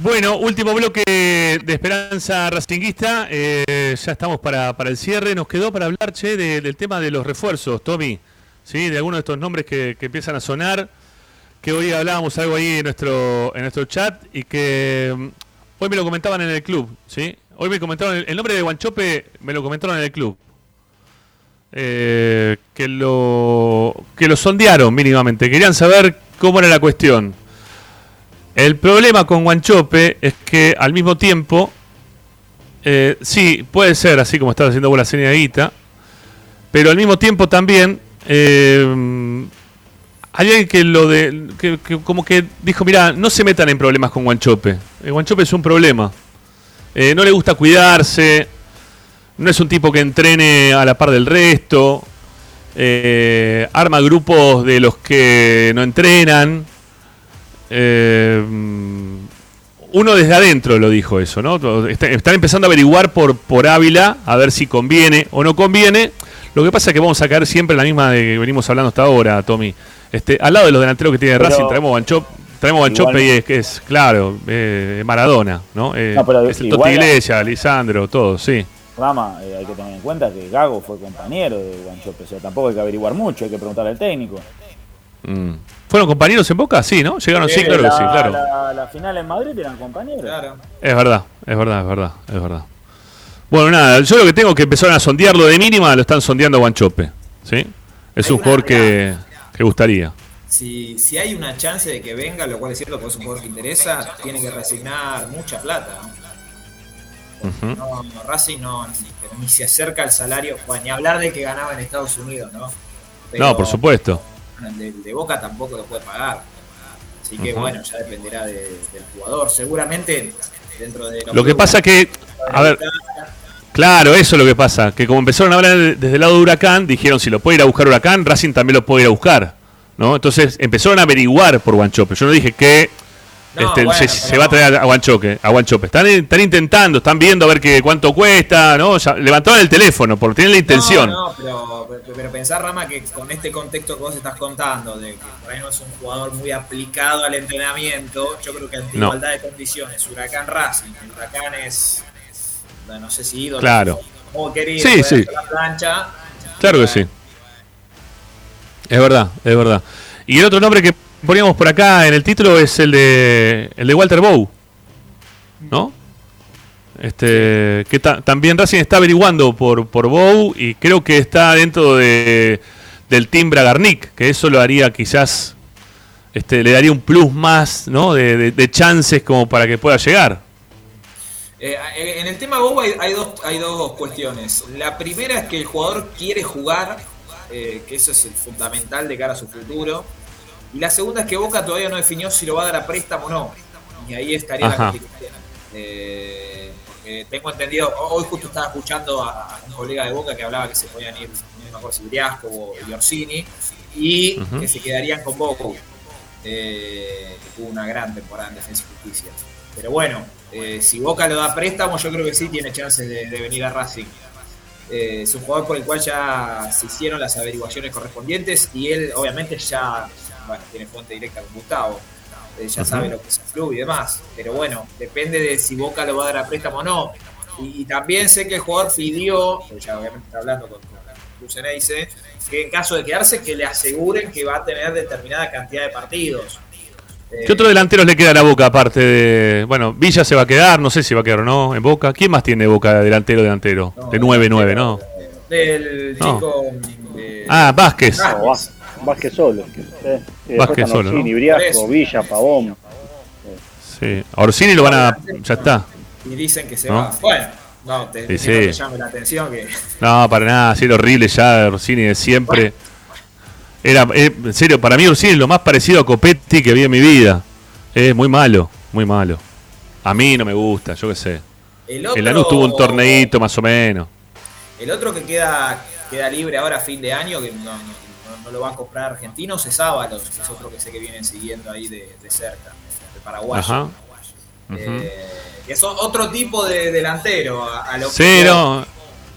Bueno, último bloque de Esperanza Racinguista. Eh, ya estamos para, para el cierre. Nos quedó para hablar, che, de- del tema de los refuerzos, Tommy. ¿Sí? De algunos de estos nombres que, que empiezan a sonar. Que hoy hablábamos algo ahí en nuestro, en nuestro chat y que mm, hoy me lo comentaban en el club. ¿sí? Hoy me comentaron el, el nombre de Guanchope, me lo comentaron en el club. Eh, que lo que lo sondearon mínimamente. Querían saber cómo era la cuestión. El problema con Guanchope es que al mismo tiempo, eh, sí, puede ser así como estás haciendo la señal pero al mismo tiempo también eh, hay alguien que lo de, que, como que dijo, mira, no se metan en problemas con Guanchope. El Guanchope es un problema. Eh, no le gusta cuidarse, no es un tipo que entrene a la par del resto, eh, arma grupos de los que no entrenan. Eh, uno desde adentro lo dijo eso, ¿no? Está- Están empezando a averiguar por, por Ávila a ver si conviene o no conviene. Lo que pasa es que vamos a caer siempre en la misma de que venimos hablando hasta ahora, Tommy. Este, al lado de los delanteros que tiene Pero- Racing, traemos Banchop, traemos Banchope y es que es, claro, eh, Maradona, ¿no? Eh, No, pero es Toti Iglesias, Lisandro, todo, sí. Rama, eh, hay que tener en cuenta que Gago fue compañero de Guanchope, o sea, tampoco hay que averiguar mucho, hay que preguntarle al técnico. Mm. ¿Fueron compañeros en Boca? Sí, ¿no? Llegaron, sí, claro la, que sí, claro. La, la final en Madrid eran compañeros. Es verdad, es verdad, es verdad, es verdad. Bueno, nada, yo lo que tengo es que empezaron a sondearlo de mínima, lo están sondeando a Guanchope. ¿Sí? Es un jugador que, que gustaría. Si, si hay una chance de que venga, lo cual es cierto, porque es un jugador que interesa, tiene que resignar mucha plata. Ujú. No, no, Racing no, ni, ni se acerca al salario, bueno, ni hablar de que ganaba en Estados Unidos, ¿no? Pero No, por supuesto. El de, Boca tampoco lo puede pagar. Así que bueno, ya dependerá de- del jugador. Seguramente dentro de Lo que pasa que, a ver, claro, eso es lo que pasa, que como empezaron a hablar de- desde el lado de Huracán, dijeron si lo puede ir a buscar Huracán, Racing también lo puede ir a buscar, ¿no? Entonces empezaron a averiguar por Guanchope. Yo no dije que No, este, bueno, se, va a traer a Guanchope, a Guanchope. Están, están intentando, están viendo a ver qué, cuánto cuesta, ¿no? Ya levantaron el teléfono porque tienen la intención. No, no, pero, pero, pero pensar, Rama, que con este contexto que vos estás contando, de que por ahí no es un jugador muy aplicado al entrenamiento, yo creo que ante No. igualdad de condiciones, Huracán Racing, Huracán es, no sé si ídolo, Claro. como querido, Sí, sí. la plancha, Claro que sí. Es verdad, es verdad. Y el otro nombre que poníamos por acá en el título es el de el de Walter Bow. ¿No? Este, que ta- también Racing está averiguando por, por Bow y creo que está dentro de, del Team Bragarnik, que eso lo haría quizás, este, le daría un plus más, ¿no? De, de- chances como para que pueda llegar. Eh, en el tema hay, hay dos, hay dos cuestiones. La primera es que el jugador quiere jugar, eh, que eso es el fundamental de cara a su futuro. Y la segunda es que Boca todavía no definió si lo va a dar a préstamo o no. Y ahí estaría Ajá. la complicación. Eh, porque tengo entendido, hoy justo estaba escuchando a, un colega de Boca que hablaba que se podían ir, no me acuerdo si Briasco y Orsini, y que se quedarían con Boca. Eh, que tuvo una gran temporada en Defensa y Justicia. Pero bueno, eh, si Boca lo da a préstamo, yo creo que sí tiene chances de, de venir a Racing. Eh, es un jugador por el cual ya se hicieron las averiguaciones correspondientes y él obviamente ya bueno, tiene fuente directa con Gustavo. Eh, ya sabe lo que es el club y demás. Pero bueno, depende de si Boca lo va a dar a préstamo o no. Y, y también sé que el jugador pidió, porque ya obviamente está hablando con, Luceneice, que en caso de quedarse que le aseguren que va a tener determinada cantidad de partidos. Eh, ¿Qué otros delanteros le queda a Boca aparte de. Bueno, Villa se va a quedar, no sé si va a quedar o no en Boca. ¿Quién más tiene Boca delantero, delantero? de 9-9, ¿no? Del No. chico. eh, Ah, Vázquez. No, Vázquez, Vázquez solo. Eh, Vázquez solo, ¿no? Orsini, Por Briasco. Villa, Pavón. Sí. A Orsini lo van a. Ya está. y dicen que se ¿No? va. Bueno, no, te, Sí, no llame la atención que. No, para nada, sí, era horrible ya Orsini de siempre. Era, eh, en serio, para mí Orsini es lo más parecido a Copetti que vi en mi vida. Es muy malo, muy malo. A mí no me gusta, yo qué sé. El El Lanús otro- tuvo un torneito más o menos. El otro que queda, queda libre ahora a fin de año, que no, no- no- lo va a comprar argentinos, es Ábalos, que es otro que sé que vienen siguiendo ahí de, de cerca, de Paraguay. Ajá. Eh, que otro tipo de delantero a, a lo Sí, que- no.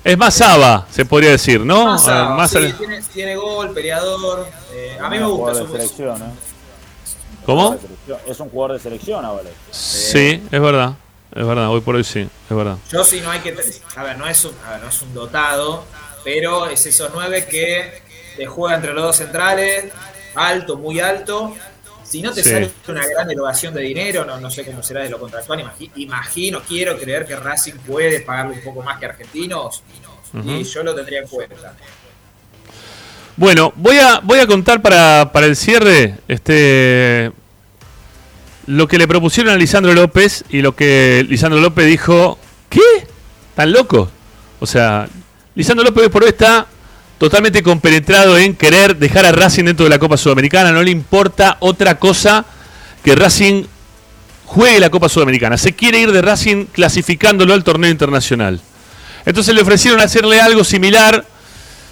Es más Saba, se podría decir, ¿no? Más, más sí, al- tiene, tiene gol, peleador. eh, a mí me un gusta. jugador de es un- selección, ¿eh? ¿Cómo? Es un jugador de selección, ahora. Sí, es verdad. Es verdad, hoy por hoy sí, es verdad. Yo sí no hay que. A ver, no es un, a ver, no es un dotado, pero es esos nueve que te juega entre los dos centrales, alto, muy alto. Si no te Sí. sale una gran erogación de dinero, no, no sé cómo será de lo contractual. imagi- Imagino, quiero creer que Racing puede pagarle un poco más que Argentinos. Y yo lo tendría en cuenta. Bueno, voy a, voy a contar para, para el cierre este lo que le propusieron a Lisandro López y lo que Lisandro López dijo, ¿qué? ¿Tan loco? O sea, Lisandro López por hoy está totalmente compenetrado en querer dejar a Racing dentro de la Copa Sudamericana, no le importa otra cosa que Racing juegue la Copa Sudamericana, se quiere ir de Racing clasificándolo al torneo internacional. Entonces le ofrecieron hacerle algo similar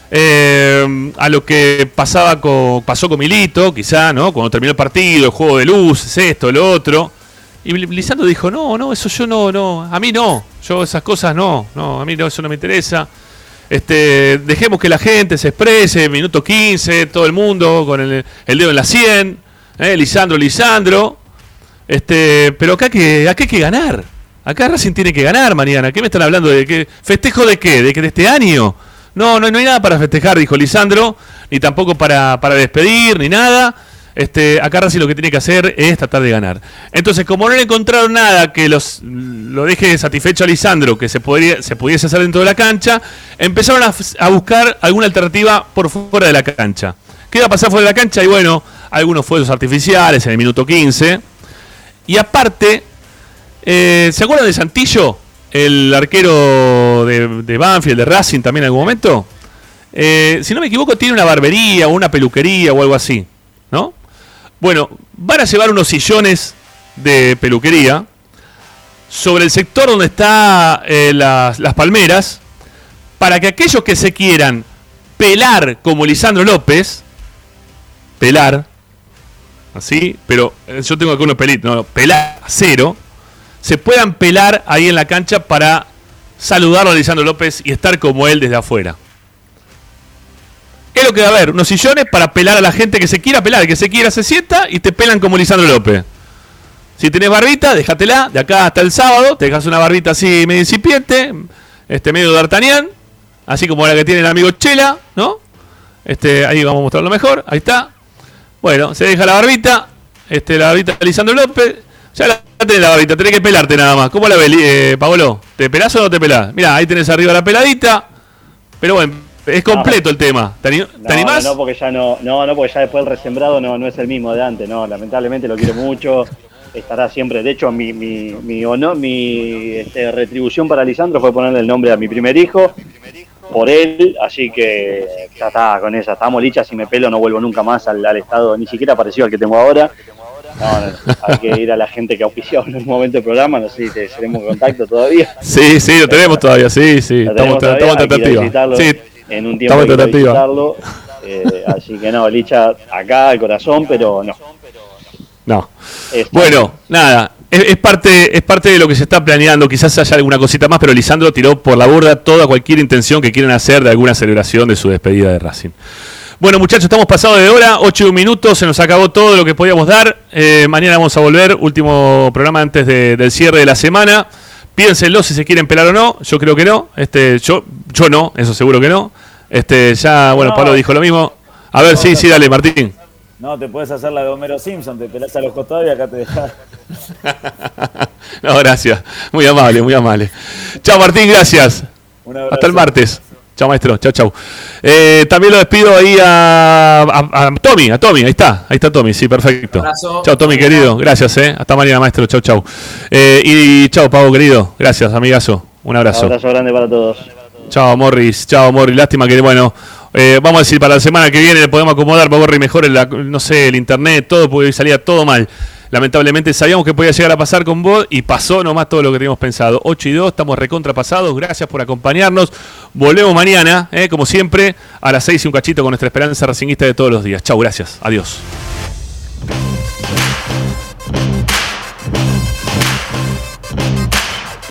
eh, a lo que pasaba con, pasó con Milito, quizá, ¿no? Cuando terminó el partido, el juego de luces, esto, lo otro. Y Lisandro dijo, no, no, eso yo no, no, a mí no, yo esas cosas no, no, a mí no, eso no me interesa. Este, dejemos que la gente se exprese, minuto 15, todo el mundo con el, dedo en la 100, ¿eh? Lisandro, Lisandro. Este, pero acá que, acá hay que ganar. Acá Racing tiene que ganar mañana. ¿Qué me están hablando de qué? ¿Festejo de qué? ¿De que de este año? No, no, no hay nada para festejar, dijo Lisandro, ni tampoco para, para despedir, ni nada. Este, acá Racing lo que tiene que hacer es tratar de ganar. Entonces, como no le encontraron nada que los, lo deje satisfecho a Lisandro, que se, podría, se pudiese hacer dentro de la cancha, empezaron a, buscar alguna alternativa por fuera de la cancha. ¿Qué va a pasar fuera de la cancha? Y bueno, algunos fuegos artificiales en el minuto 15. Y aparte, eh, ¿se acuerdan de Santillo? El arquero de, de Banfield, de Racing también en algún momento. Eh, si no me equivoco, tiene una barbería o una peluquería o algo así. ¿No? Bueno, van a llevar unos sillones de peluquería sobre el sector donde están las, las palmeras para que aquellos que se quieran pelar como Lisandro López, pelar, así, pero eh, yo tengo algunos pelitos, no, pelar cero, se puedan pelar ahí en la cancha para saludarlo a Lisandro López y estar como él desde afuera. Es lo que va a haber, unos sillones para pelar a la gente que se quiera pelar, que se quiera se sienta y te pelan como Lisandro López. Si tenés barbita, déjatela, de acá hasta el sábado, te dejas una barbita así medio incipiente, este medio d'Artagnan, así como la que tiene el amigo Chela, ¿no? Este, ahí vamos a mostrarlo mejor, ahí está. Bueno, se deja la barbita, este, la barbita de Lisandro López, ya la tenés la barbita, tenés que pelarte nada más. ¿Cómo la ves, eh, Paolo? ¿Te pelás o no te pelás? Mira, ahí tenés arriba la peladita, pero bueno, es completo el tema. ¿Te, ani- te No, animás? No, porque ya no, no, no, porque ya después el resembrado no, no es el mismo de antes, no, lamentablemente lo quiero mucho, estará siempre, de hecho mi, mi, mi honor, mi este, retribución para Lisandro fue ponerle el nombre a mi primer hijo, por él, así que ya está con esa, estamos lichas, si me pelo no vuelvo nunca más al, al estado, ni siquiera parecido al que tengo ahora. No, no, hay que ir a la gente que auspició en un momento del programa, no sé si te seremos en contacto todavía. Sí, sí, lo tenemos todavía, sí, sí. Lo Estamos, tenemos todavía, estamos en hay que ir a tratativa. visitarlo Sí, en un tiempo que visitarlo, eh, así que no, Licha acá al corazón, pero no. No. Está Bueno, nada. Es, es parte, es parte de lo que se está planeando. Quizás haya alguna cosita más, pero Lisandro tiró por la borda toda cualquier intención que quieran hacer de alguna celebración de su despedida de Racing. Bueno, muchachos, estamos pasados de hora, 8 y un minuto, se nos acabó todo lo que podíamos dar. Eh, mañana vamos a volver, último programa antes de- del cierre de la semana. Piénsenlo si se quieren pelar o no. Yo creo que no. Este, yo, yo no, eso seguro que no. Este, ya, bueno, No. Pablo dijo lo mismo. A ver, sí, sí, dale, Martín. No, te puedes hacer la de Homero Simpson, te pelás a los costados y acá te dejas. [laughs] No, gracias. Muy amable, muy amable. Chao, Martín, gracias. Hasta el martes. Chao, maestro. Chao, chao. Eh, también lo despido ahí a, a- a Tommy, a Tommy. Ahí está, ahí está Tommy. Sí, perfecto. Chao, Tommy, querido. Gracias, eh. Hasta mañana, maestro. Chao, chao. Eh, y chao, Pavo, querido. Gracias, amigazo. Un abrazo. Un abrazo grande para todos. Chao, Morris. Chao, Morris. Lástima que, bueno, eh, vamos a decir, para la semana que viene le podemos acomodar, Morris, mejor el, no sé, el internet, todo, porque hoy salía todo mal. Lamentablemente sabíamos que podía llegar a pasar con vos y pasó nomás todo lo que teníamos pensado. 8 y 2, estamos recontrapasados. Gracias por acompañarnos. Volvemos mañana, eh, como siempre, a las 6 y un cachito con nuestra esperanza racinguista de todos los días. Chao, gracias. Adiós.